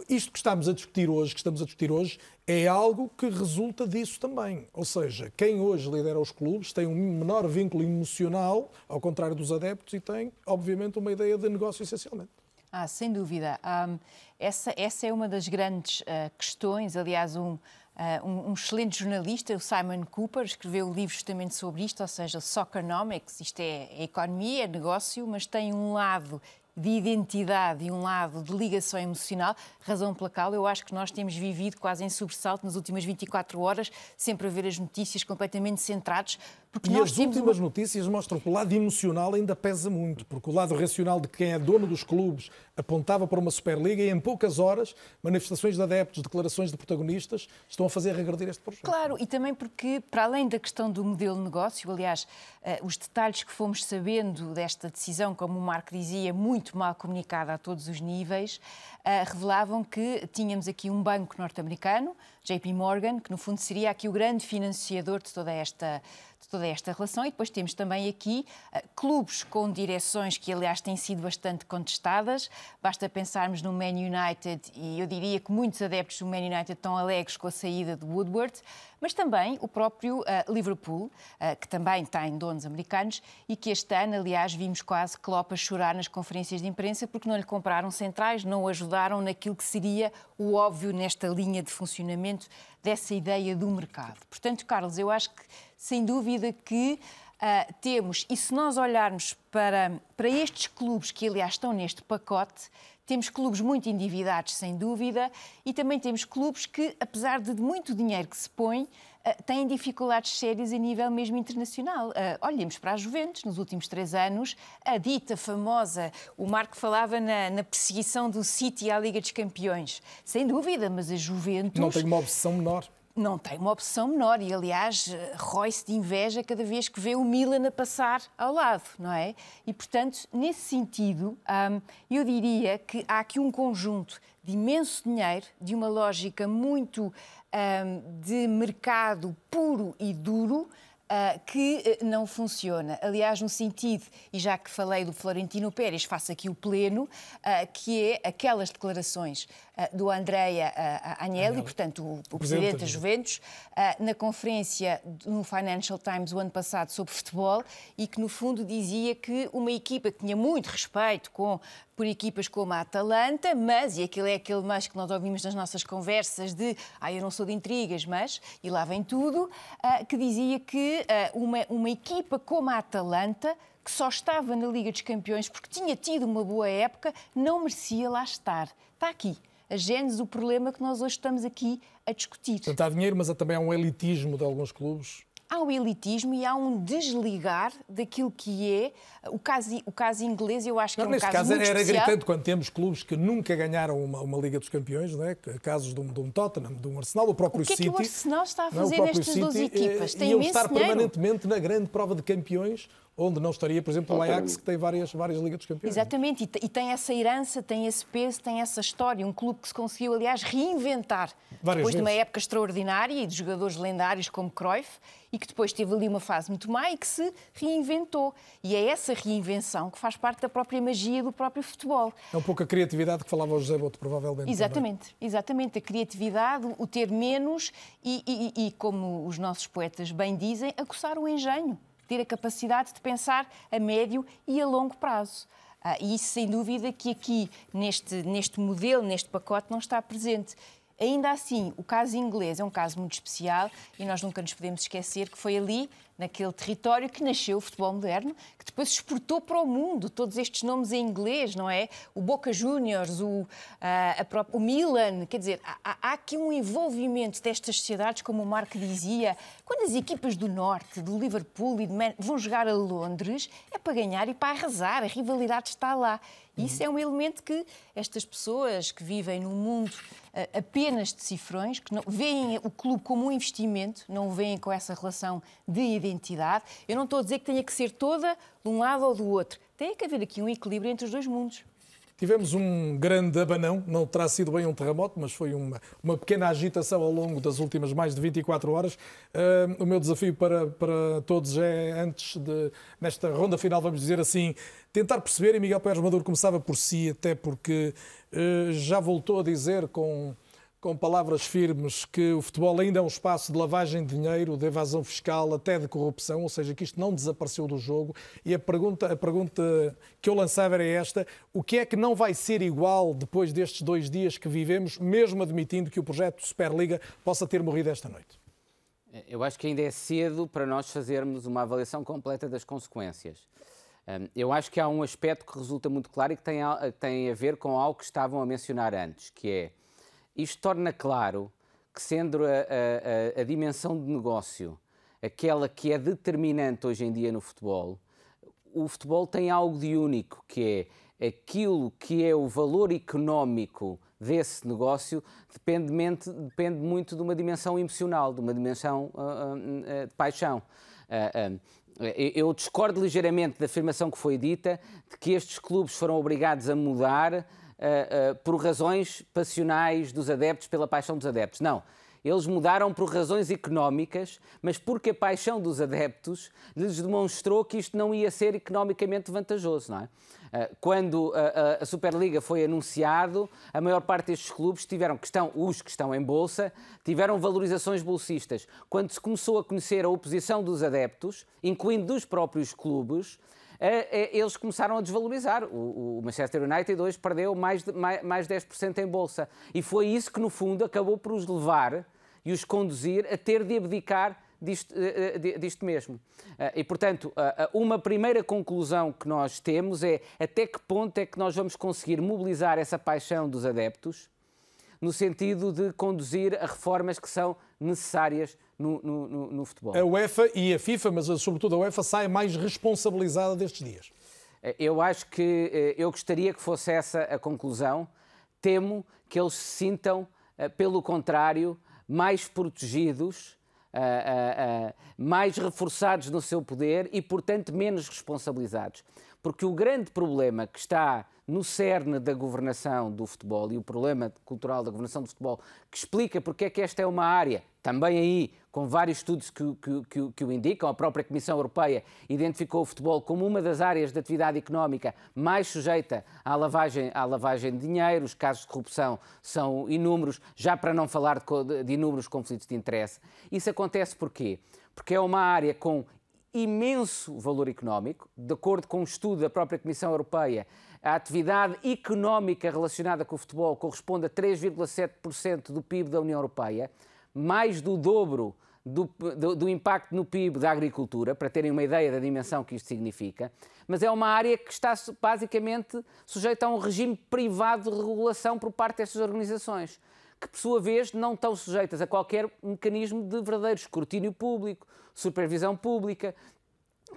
isto que estamos a discutir hoje, que estamos a discutir hoje, é algo que resulta disso também. Ou seja, quem hoje lidera os clubes tem um menor vínculo emocional, ao contrário dos adeptos, e tem, obviamente, uma ideia de negócio essencialmente. Ah, sem dúvida. Um, essa, essa é uma das grandes uh, questões. Aliás, um, Uh, um, um, excelente jornalista, o Simon Cooper, escreveu um livro justamente sobre isto, ou seja, Soccernomics, isto é, é economia, é negócio, mas tem um lado de identidade e um lado de ligação emocional, razão pela qual eu acho que nós temos vivido quase em sobressalto nas últimas 24 horas, sempre a ver as notícias completamente centrados. Porque e as últimas uma... notícias mostram que o lado emocional ainda pesa muito, porque o lado racional de quem é dono dos clubes apontava para uma Superliga e em poucas horas manifestações de adeptos, declarações de protagonistas estão a fazer regredir este projeto. Claro, e também porque, para além da questão do modelo de negócio, aliás, uh, os detalhes que fomos sabendo desta decisão, como o Marco dizia, muito mal comunicada a todos os níveis, uh, revelavam que tínhamos aqui um banco norte-americano, JP Morgan, que no fundo seria aqui o grande financiador de toda esta de toda esta relação. E depois temos também aqui uh, clubes com direções que, aliás, têm sido bastante contestadas. Basta pensarmos no Man United, e eu diria que muitos adeptos do Man United estão alegres com a saída de Woodward, mas também o próprio uh, Liverpool, uh, que também tem donos americanos e que este ano, aliás, vimos quase Klopp a chorar nas conferências de imprensa porque não lhe compraram centrais, não o ajudaram naquilo que seria o óbvio nesta linha de funcionamento dessa ideia do mercado. Portanto, Carlos, eu acho que, sem dúvida, que uh, temos, e se nós olharmos para, para estes clubes que, aliás, estão neste pacote, temos clubes muito endividados, sem dúvida, e também temos clubes que, apesar de muito dinheiro que se põe, uh, têm dificuldades sérias a nível mesmo internacional. Uh, olhemos para a Juventus, nos últimos três anos, a dita famosa, o Marco falava na, na, perseguição do City à Liga dos Campeões. Sem dúvida, mas a Juventus... Não tem uma obsessão menor não tem uma opção menor e, aliás, rói-se de inveja cada vez que vê o Milan a passar ao lado, não é? E, portanto, nesse sentido, hum, eu diria que há aqui um conjunto de imenso dinheiro, de uma lógica muito hum, de mercado puro e duro, Uh, que uh, não funciona. Aliás, no sentido, e já que falei do Florentino Pérez, faço aqui o pleno, uh, que é aquelas declarações do Andrea Agnelli, portanto, o, o presidente da Juventus, na conferência no Financial Times o ano passado sobre futebol, e que, no fundo, dizia que uma equipa que tinha muito respeito com por equipas como a Atalanta, mas, e aquilo é aquele mais que nós ouvimos nas nossas conversas de ah, eu não sou de intrigas, mas, e lá vem tudo, que dizia que uma, uma equipa como a Atalanta, que só estava na Liga dos Campeões porque tinha tido uma boa época, não merecia lá estar. Está aqui a gênese do problema que nós hoje estamos aqui a discutir. Portanto, há dinheiro, mas também há um elitismo de alguns clubes há um elitismo e há um desligar daquilo que é o caso, o caso inglês. Eu acho que não, é um caso, caso muito era especial. gritante quando temos clubes que nunca ganharam uma, uma Liga dos Campeões, não é? casos de um, de um Tottenham, de um Arsenal, o próprio O que é City. que o Arsenal está a é? Fazer nestas 12 City, equipas? eh, Tem imenso estar dinheiro. permanentemente na grande prova de campeões, onde não estaria, por exemplo, o Ajax, que tem várias, várias Ligas dos Campeões. Exatamente, e te- e tem essa herança, tem esse peso, tem essa história. Um clube que se conseguiu, aliás, reinventar Várias depois de uma vezes. época extraordinária e de jogadores lendários como Cruyff e que depois teve ali uma fase muito má e que se reinventou. E é essa reinvenção que faz parte da própria magia do próprio futebol. É um pouco a criatividade que falava o José Boto, provavelmente. também. Exatamente, exatamente. A criatividade, o ter menos e, e- e, como os nossos poetas bem dizem, aguçar o engenho, ter a capacidade de pensar a médio e a longo prazo. Ah, e isso, sem dúvida, que aqui, neste, neste modelo, neste pacote, não está presente. Ainda assim, o caso inglês é um caso muito especial e nós nunca nos podemos esquecer que foi ali, naquele território, que nasceu o futebol moderno, que depois exportou para o mundo. Todos estes nomes em inglês, não é? O Boca Juniors, o, ah, a própria- o Milan, quer dizer, há, há- aqui um envolvimento destas sociedades, como o Marco dizia. Quando as equipas do Norte, do Liverpool e de Man vão jogar a Londres, é para ganhar e para arrasar, a rivalidade está lá. Isso é um elemento que estas pessoas que vivem num mundo ah, apenas de cifrões, que não, veem o clube como um investimento, não o veem com essa relação de identidade. Eu não estou a dizer que tenha que ser toda de um lado ou do outro. Tem que haver aqui um equilíbrio entre os dois mundos. Tivemos um grande abanão, não terá sido bem um terremoto, mas foi uma, uma pequena agitação ao longo das últimas mais de 24 horas. Ah, o meu desafio para, para todos é, antes de, nesta ronda final, vamos dizer assim, tentar perceber, e Miguel Pérez Maduro começava por si, até porque ah, já voltou a dizer com, com palavras firmes que o futebol ainda é um espaço de lavagem de dinheiro, de evasão fiscal, até de corrupção, ou seja, que isto não desapareceu do jogo. E a pergunta, a pergunta que eu lançava era esta: o que é que não vai ser igual depois destes dois dias que vivemos, mesmo admitindo que o projeto Superliga possa ter morrido esta noite? Eu acho que ainda é cedo para nós fazermos uma avaliação completa das consequências. Hum, Eu acho que há um aspecto que resulta muito claro e que tem a, tem a ver com algo que estavam a mencionar antes, que é isto torna claro que, sendo a, a- a- dimensão de negócio aquela que é determinante hoje em dia no futebol, o futebol tem algo de único, que é aquilo que é o valor económico desse negócio depende, depende muito de uma dimensão emocional, de uma dimensão ah, ah, de paixão. Eu eu discordo ligeiramente da afirmação que foi dita de que estes clubes foram obrigados a mudar ah, por razões passionais dos adeptos, pela paixão dos adeptos. Não. Eles mudaram por razões económicas, mas porque a paixão dos adeptos lhes demonstrou que isto não ia ser economicamente vantajoso, não é? Ah, Quando a, Superliga foi anunciado, a maior parte destes clubes tiveram, que estão, os que estão em bolsa, tiveram valorizações bolsistas. Quando se começou a conhecer a oposição dos adeptos, incluindo dos próprios clubes, eh, eh, eles começaram a desvalorizar. O, o Manchester United hoje perdeu mais de mais, mais 10% em bolsa. E foi isso que, no fundo, acabou por os levar e os conduzir a ter de abdicar disto, eh, eh, di- disto mesmo. Eh, E, portanto, uma primeira conclusão que nós temos é até que ponto é que nós vamos conseguir mobilizar essa paixão dos adeptos no sentido de conduzir a reformas que são necessárias no, no- no- no futebol. A UEFA e a FIFA, mas sobretudo a UEFA, sai mais responsabilizada destes dias. Eh, Eu acho que eh, eu gostaria que fosse essa a conclusão. Temo que eles se sintam, eh, pelo contrário, mais protegidos, mais reforçados no seu poder e, portanto, menos responsabilizados. Porque o grande problema que está no cerne da governação do futebol e o problema cultural da governação do futebol, que explica porque é que esta é uma área, também aí com vários estudos que, que- que- o indicam, a própria Comissão Europeia identificou o futebol como uma das áreas de atividade económica mais sujeita à lavagem, à lavagem de dinheiro, os casos de corrupção são inúmeros, já para não falar de- de inúmeros conflitos de interesse. Isso acontece porquê? Porque é uma área com imenso valor económico, de acordo com um estudo da própria Comissão Europeia, a atividade económica relacionada com o futebol corresponde a 3,7% do PIB da União Europeia, mais do dobro do, do- do impacto no PIB da agricultura, para terem uma ideia da dimensão que isto significa, mas é uma área que está basicamente sujeita a um regime privado de regulação por parte destas organizações, que, por sua vez, não estão sujeitas a qualquer mecanismo de verdadeiro escrutínio público, supervisão pública,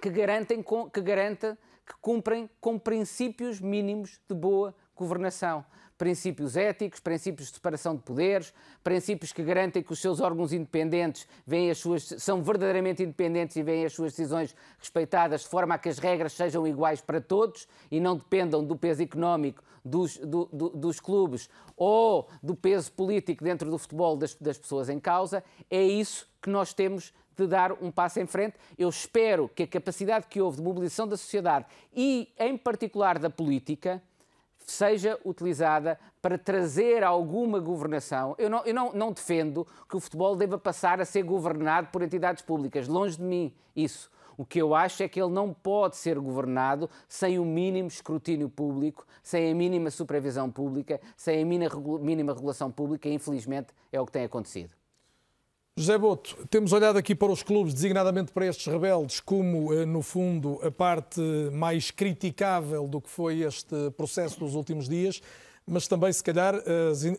que garantem que garanta que cumprem com princípios mínimos de boa governação princípios éticos, princípios de separação de poderes, princípios que garantem que os seus órgãos independentes veem as suas, são verdadeiramente independentes e veem as suas decisões respeitadas de forma a que as regras sejam iguais para todos e não dependam do peso económico dos, do, do, dos clubes ou do peso político dentro do futebol das, das pessoas em causa, é isso que nós temos de dar um passo em frente. Eu espero que a capacidade que houve de mobilização da sociedade e, em particular, da política, seja utilizada para trazer alguma governação. Eu, não, eu não, não, defendo que o futebol deva passar a ser governado por entidades públicas, longe de mim isso. O que eu acho é que ele não pode ser governado sem o mínimo escrutínio público, sem a mínima supervisão pública, sem a mínima regulação pública, e infelizmente é o que tem acontecido. José Boto, temos olhado aqui para os clubes, designadamente para estes rebeldes, como, eh, no fundo, a parte mais criticável do que foi este processo dos últimos dias, mas também, se calhar,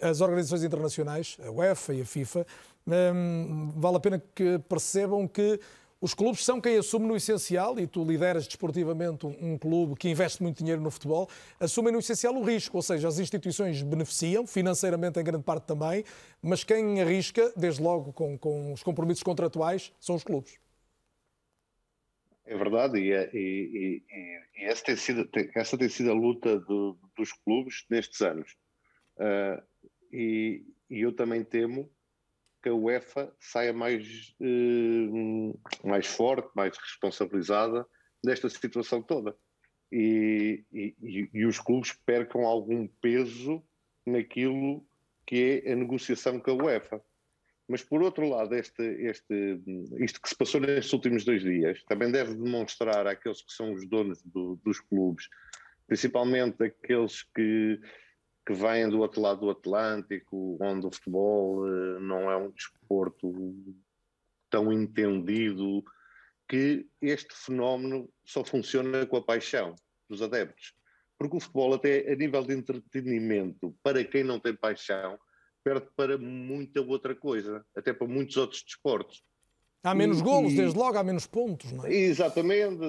as, organizações internacionais, a UEFA e a FIFA, hum, vale a pena que percebam que os clubes são quem assume no essencial, e tu lideras desportivamente um, um, clube que investe muito dinheiro no futebol, assumem no essencial o risco, ou seja, as instituições beneficiam, financeiramente em grande parte também, mas quem arrisca, desde logo com, com os compromissos contratuais, são os clubes. É verdade, e, é, e, e, e essa, tem sido, essa tem sido a luta do, dos clubes nestes anos. Uh, e, e eu também temo que a UEFA saia mais, eh, mais forte, mais responsabilizada desta situação toda. E, e, e, os clubes percam algum peso naquilo que é a negociação com a UEFA. Mas, por outro lado, este, este, isto que se passou nestes últimos dois dias também deve demonstrar àqueles que são os donos do, dos clubes, principalmente aqueles que que vêm do outro lado do Atlântico, onde o futebol uh, não é um desporto tão entendido, que este fenómeno só funciona com a paixão dos adeptos. Porque o futebol, até a nível de entretenimento, para quem não tem paixão, perde para muita outra coisa, até para muitos outros desportos. Há menos golos, e... desde logo, há menos pontos, não é? Exatamente,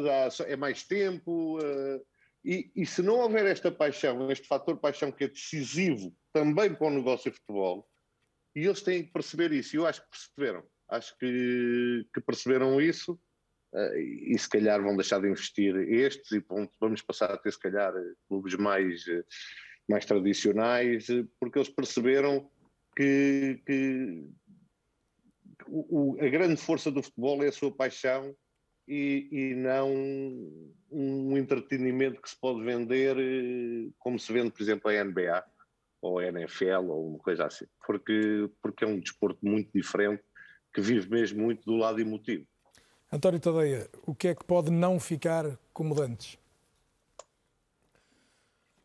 é mais tempo. Uh, e, e, se não houver esta paixão, este fator paixão que é decisivo também para o negócio de futebol, e eles têm que perceber isso, e eu acho que perceberam, acho que, que perceberam isso, uh, e se calhar vão deixar de investir estes, e ponto, vamos passar a ter se calhar clubes mais, mais tradicionais, porque eles perceberam que, que o, o, a grande força do futebol é a sua paixão e, e, não um entretenimento que se pode vender eh, como se vende, por exemplo, a NBA ou a NFL ou uma coisa assim, porque, porque é um desporto muito diferente que vive mesmo muito do lado emotivo. António Tadeia, o que é que pode não ficar como dantes?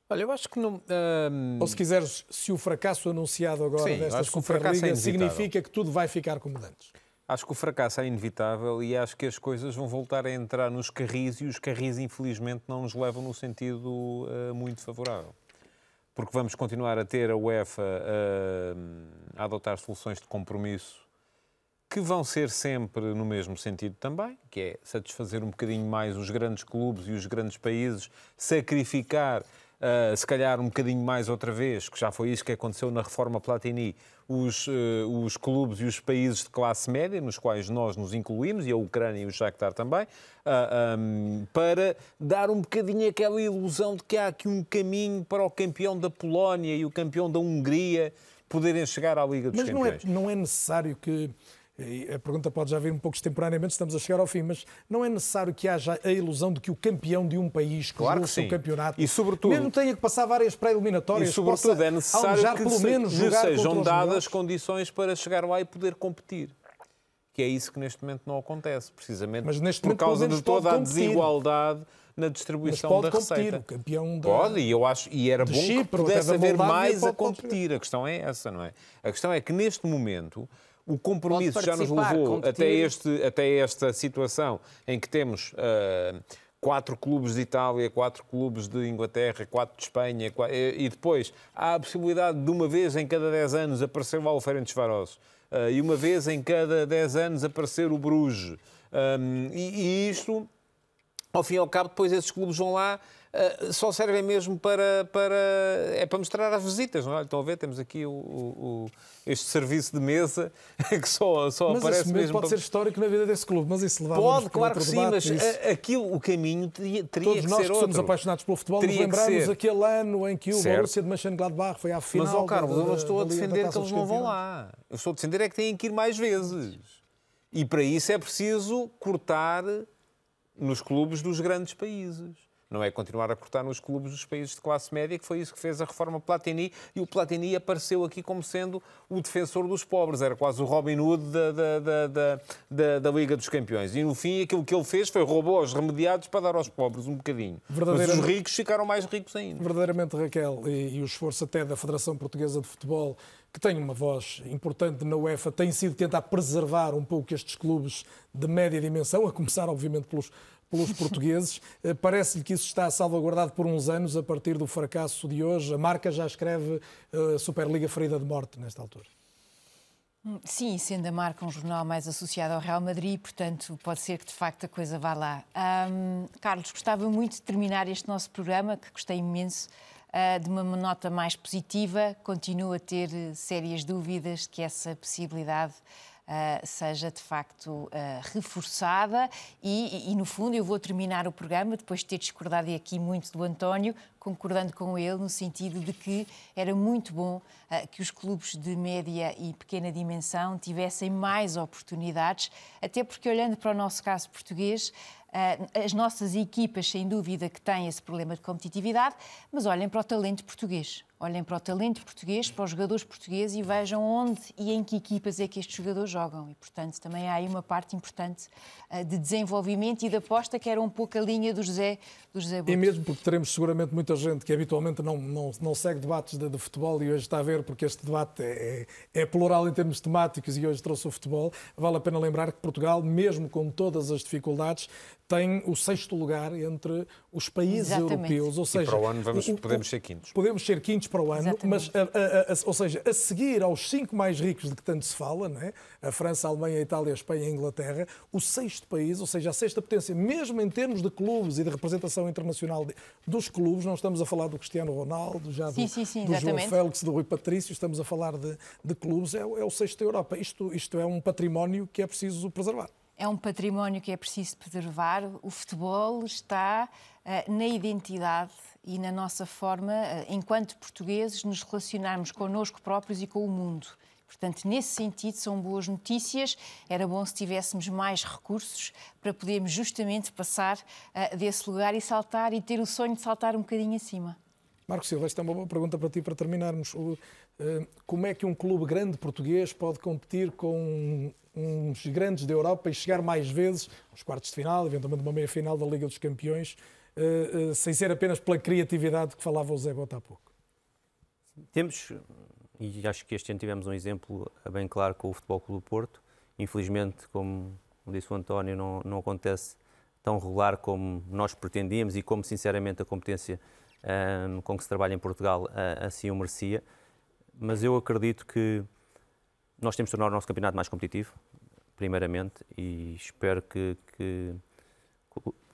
Olha, eu acho que não. Um... Ou se quiseres, se o fracasso anunciado agora Sim, desta Superliga é significa que tudo vai ficar como dantes. Acho que o fracasso é inevitável e acho que as coisas vão voltar a entrar nos carris e os carris, infelizmente, não nos levam no sentido uh, muito favorável. Porque vamos continuar a ter a UEFA uh, a adotar soluções de compromisso que vão ser sempre no mesmo sentido também, que é satisfazer um bocadinho mais os grandes clubes e os grandes países, sacrificar uh, se calhar um bocadinho mais outra vez, que já foi isso que aconteceu na reforma Platini, os, uh, os clubes e os países de classe média, nos quais nós nos incluímos, e a Ucrânia e o Shakhtar também, uh, ah, um, para dar um bocadinho aquela ilusão de que há aqui um caminho para o campeão da Polónia e o campeão da Hungria poderem chegar à Liga dos Mas Campeões. Mas não é, não é necessário que a pergunta pode já vir um pouco extemporaneamente, estamos a chegar ao fim, mas não é necessário que haja a ilusão de que o campeão de um país claro que o seu campeonato, e sobretudo, mesmo tenha que passar várias pré-eliminatórias, e sobretudo é necessário que, pelo se, menos que sejam dadas condições para chegar lá e poder competir. Que é isso que neste momento não acontece, precisamente por momento, causa de toda a desigualdade na distribuição pode da competir, receita. O campeão da... Pode, e eu acho e era bom Chipre, que pudesse haver mais a competir. competir. A questão é essa, não é? A questão é que neste momento o compromisso já nos levou até, este, até esta situação em que temos uh, quatro clubes de Itália, quatro clubes de Inglaterra, quatro de Espanha, e depois há a possibilidade de uma vez em cada 10 anos aparecer o Ferencváros uh, e uma vez em cada 10 anos aparecer o Bruges. Um, e, e isto, ao fim e ao cabo, depois esses clubes vão lá Uh, só servem mesmo para, para, é para mostrar as visitas, não é? Estão a ver, temos aqui o, o, este serviço de mesa que só, só mas aparece mesmo. pode para... ser histórico na vida desse clube, mas isso levava Pode, claro que sim, mas isso... aquilo, o caminho teria, teria Todos que nós ser que outro. somos apaixonados pelo futebol teria nos lembramos aquele ano em que o certo. Borussia de Mönchengladbach foi à final. Mas, ó, Carlos, da, eu não estou a defender que eles não vão lá. Eu estou a defender é que têm que ir mais vezes. E para isso é preciso cortar nos clubes dos grandes países. Não é continuar a cortar nos clubes dos países de classe média, que foi isso que fez a reforma Platini, e o Platini apareceu aqui como sendo o defensor dos pobres, era quase o Robin Hood da, da, da, da, da Liga dos Campeões. E no fim, aquilo que ele fez foi roubou aos remediados para dar aos pobres um bocadinho. Mas os ricos ficaram mais ricos ainda. Verdadeiramente, Raquel, e, e o esforço até da Federação Portuguesa de Futebol que tem uma voz importante na UEFA, tem sido tentar preservar um pouco estes clubes de média dimensão, a começar, obviamente, pelos, pelos portugueses. Eh, parece-lhe que isso está salvaguardado por uns anos a partir do fracasso de hoje. A marca já escreve eh, Superliga ferida de morte nesta altura. Hum, sim, sendo a marca um jornal mais associado ao Real Madrid, portanto, pode ser que de facto a coisa vá lá. Um, Carlos, gostava muito de terminar este nosso programa, que gostei imenso, uh, de uma nota mais positiva. Continuo a ter sérias dúvidas que essa possibilidade seja de facto uh, reforçada. E, e, no fundo, eu vou terminar o programa, depois de ter discordado aqui muito do António, concordando com ele no sentido de que era muito bom uh, que os clubes de média e pequena dimensão tivessem mais oportunidades, até porque, olhando para o nosso caso português, as nossas equipas, sem dúvida, que têm esse problema de competitividade, mas olhem para o talento português olhem para o talento português, para os jogadores portugueses e vejam onde e em que equipas é que estes jogadores jogam. E, portanto, também há aí uma parte importante uh, de desenvolvimento e de aposta que era um pouco a linha do José, do José E mesmo porque teremos seguramente muita gente que habitualmente não, não, não segue debates de, de, futebol e hoje está a ver, porque este debate é, é, é plural em termos temáticos e hoje trouxe o futebol, vale a pena lembrar que Portugal, mesmo com todas as dificuldades, tem o sexto lugar entre os países Exatamente. europeus. Ou seja, e para o ano vamos, podemos ser quintos. Podemos ser quintos para o ano, Exatamente. mas, a, a, a, ou seja, a seguir aos cinco mais ricos de que tanto se fala, né? a França, a Alemanha, a Itália, a Espanha e a Inglaterra, o sexto país, ou seja, a sexta potência, mesmo em termos de clubes e de representação internacional de, dos clubes, não estamos a falar do Cristiano Ronaldo, já sim, do, sim, sim, do João Félix, do Rui Patrício, estamos a falar de, de clubes, é, é o sexto da Europa. Isto, isto é um património que é preciso preservar é um património que é preciso preservar. O futebol está uh, na identidade e na nossa forma, uh, enquanto portugueses, nos relacionarmos connosco próprios e com o mundo. Portanto, nesse sentido, são boas notícias. Era bom se tivéssemos mais recursos para podermos justamente passar uh, desse lugar e saltar e ter o sonho de saltar um bocadinho acima. Marcos Silva, esta é uma boa pergunta para ti para terminarmos. Como é que um clube grande português pode competir com uns grandes da Europa e chegar mais vezes aos quartos de final, eventualmente uma meia-final da Liga dos Campeões, uh, uh, sem ser apenas pela criatividade que falava o Zé Bota há pouco? Temos, e acho que este ano tivemos um exemplo bem claro com o Futebol Clube do Porto. Infelizmente, como disse o António, não, não acontece tão regular como nós pretendíamos e como, sinceramente, a competência um, eh, com que se trabalha em Portugal uh, assim o merecia. Mas eu acredito que nós temos de tornar o nosso campeonato mais competitivo, primeiramente, e espero que, que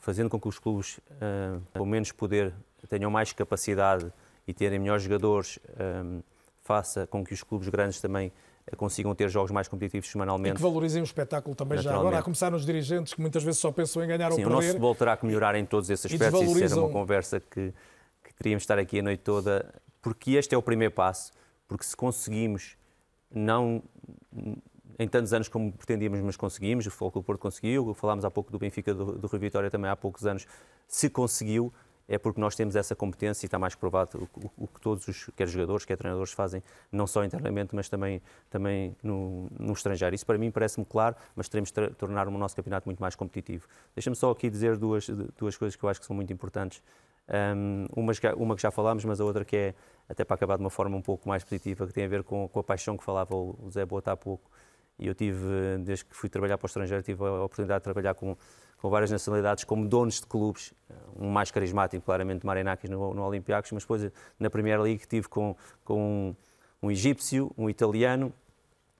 fazendo com que os clubes, uh, pelo menos poder, tenham mais capacidade e terem melhores jogadores, um, faça com que os clubes grandes também consigam ter jogos mais competitivos semanalmente. E que valorizem o espetáculo também já agora, a começar nos dirigentes que muitas vezes só pensam em ganhar Sim, ou perder. o nosso futebol terá que melhorar em todos esses aspectos e ser uma conversa que, que teríamos de estar aqui a noite toda, porque este é o primeiro passo, porque se conseguimos não em tantos anos como pretendíamos, mas conseguimos. O Futebol Porto conseguiu. Falámos há pouco do Benfica, do, do Rio Vitória também há poucos anos. Se conseguiu, é porque nós temos essa competência e está mais provado o, o, o que todos os, quer jogadores, quer treinadores fazem, não só internamente, mas também, também no, no estrangeiro. Isso para mim parece-me claro, mas teremos de tornar o nosso campeonato muito mais competitivo. Deixa-me só aqui dizer duas, duas coisas que eu acho que são muito importantes. Um, uma, uma, que já falámos, mas a outra que é, até para acabar de uma forma um pouco mais positiva, que tem a ver com, com a paixão que falava o Zé Bota há pouco, E eu tive, desde que fui trabalhar para o estrangeiro, tive a oportunidade de trabalhar com, com várias nacionalidades como donos de clubes, um mais carismático, claramente, Marinakis no, no Olympiacos, mas depois na Premier League tive com, com um, um egípcio, um italiano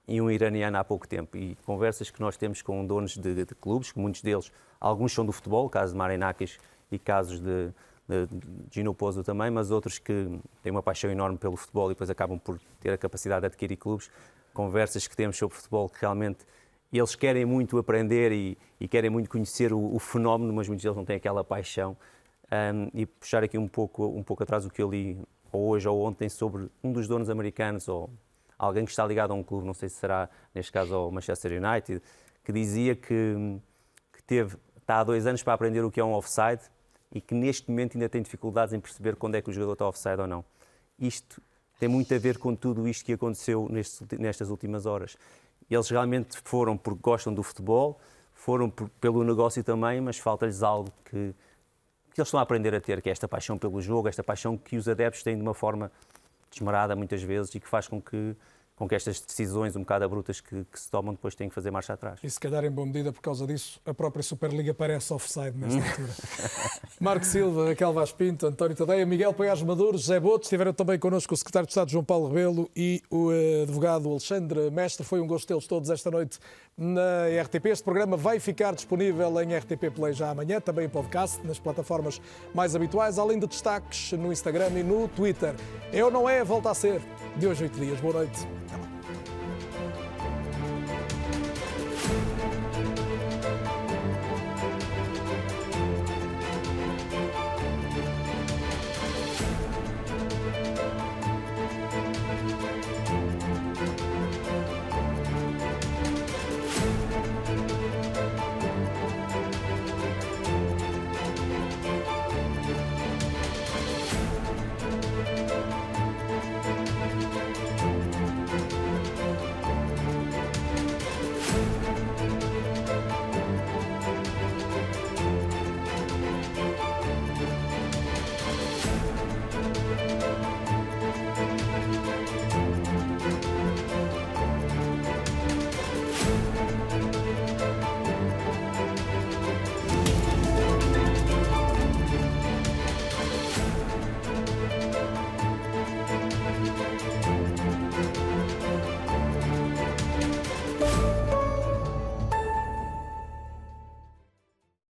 e um iraniano há pouco tempo. E conversas que nós temos com donos de, de clubes, que muitos deles, alguns são do futebol, caso de Marinakis e casos de, de Gino Pozzo também, mas outros que têm uma paixão enorme pelo futebol e depois acabam por ter a capacidade de adquirir clubes. Conversas que temos sobre futebol que realmente eles querem muito aprender e, e querem muito conhecer o, o, fenómeno, mas muitos deles não têm aquela paixão. Um, e puxar aqui um pouco, um pouco atrás o que eu li hoje ou ontem sobre um dos donos americanos ou alguém que está ligado a um clube, não sei se será neste caso ao Manchester United, que dizia que, que teve, está há dois anos para aprender o que é um offside e que neste momento ainda tem dificuldades em perceber quando é que o jogador está offside ou não. Isto tem muito a ver com tudo isto que aconteceu nestas últimas horas. Eles realmente foram porque gostam do futebol, foram por, pelo negócio também, mas falta-lhes algo que, que eles estão a aprender a ter, que é esta paixão pelo jogo, esta paixão que os adeptos têm de uma forma desmarada muitas vezes e que faz com que com que estas decisões um bocado abruptas que, que, se tomam depois têm que fazer marcha atrás. E se calhar, em boa medida, por causa disso, a própria Superliga parece offside nesta altura. Marco Silva, Raquel Vaz Pinto, António Tadeia, Miguel Paiás Maduro, José Boto, estiveram também connosco o secretário de Estado João Paulo Rebelo e o eh, advogado Alexandre Mestre. Foi um gosto tê-los todos esta noite na RTP. Este programa vai ficar disponível em RTP Play já amanhã, também em podcast, nas plataformas mais habituais, além de destaques no Instagram e no Twitter. Eu não é, volta a ser. De hoje, oito dias. Boa noite. Até lá.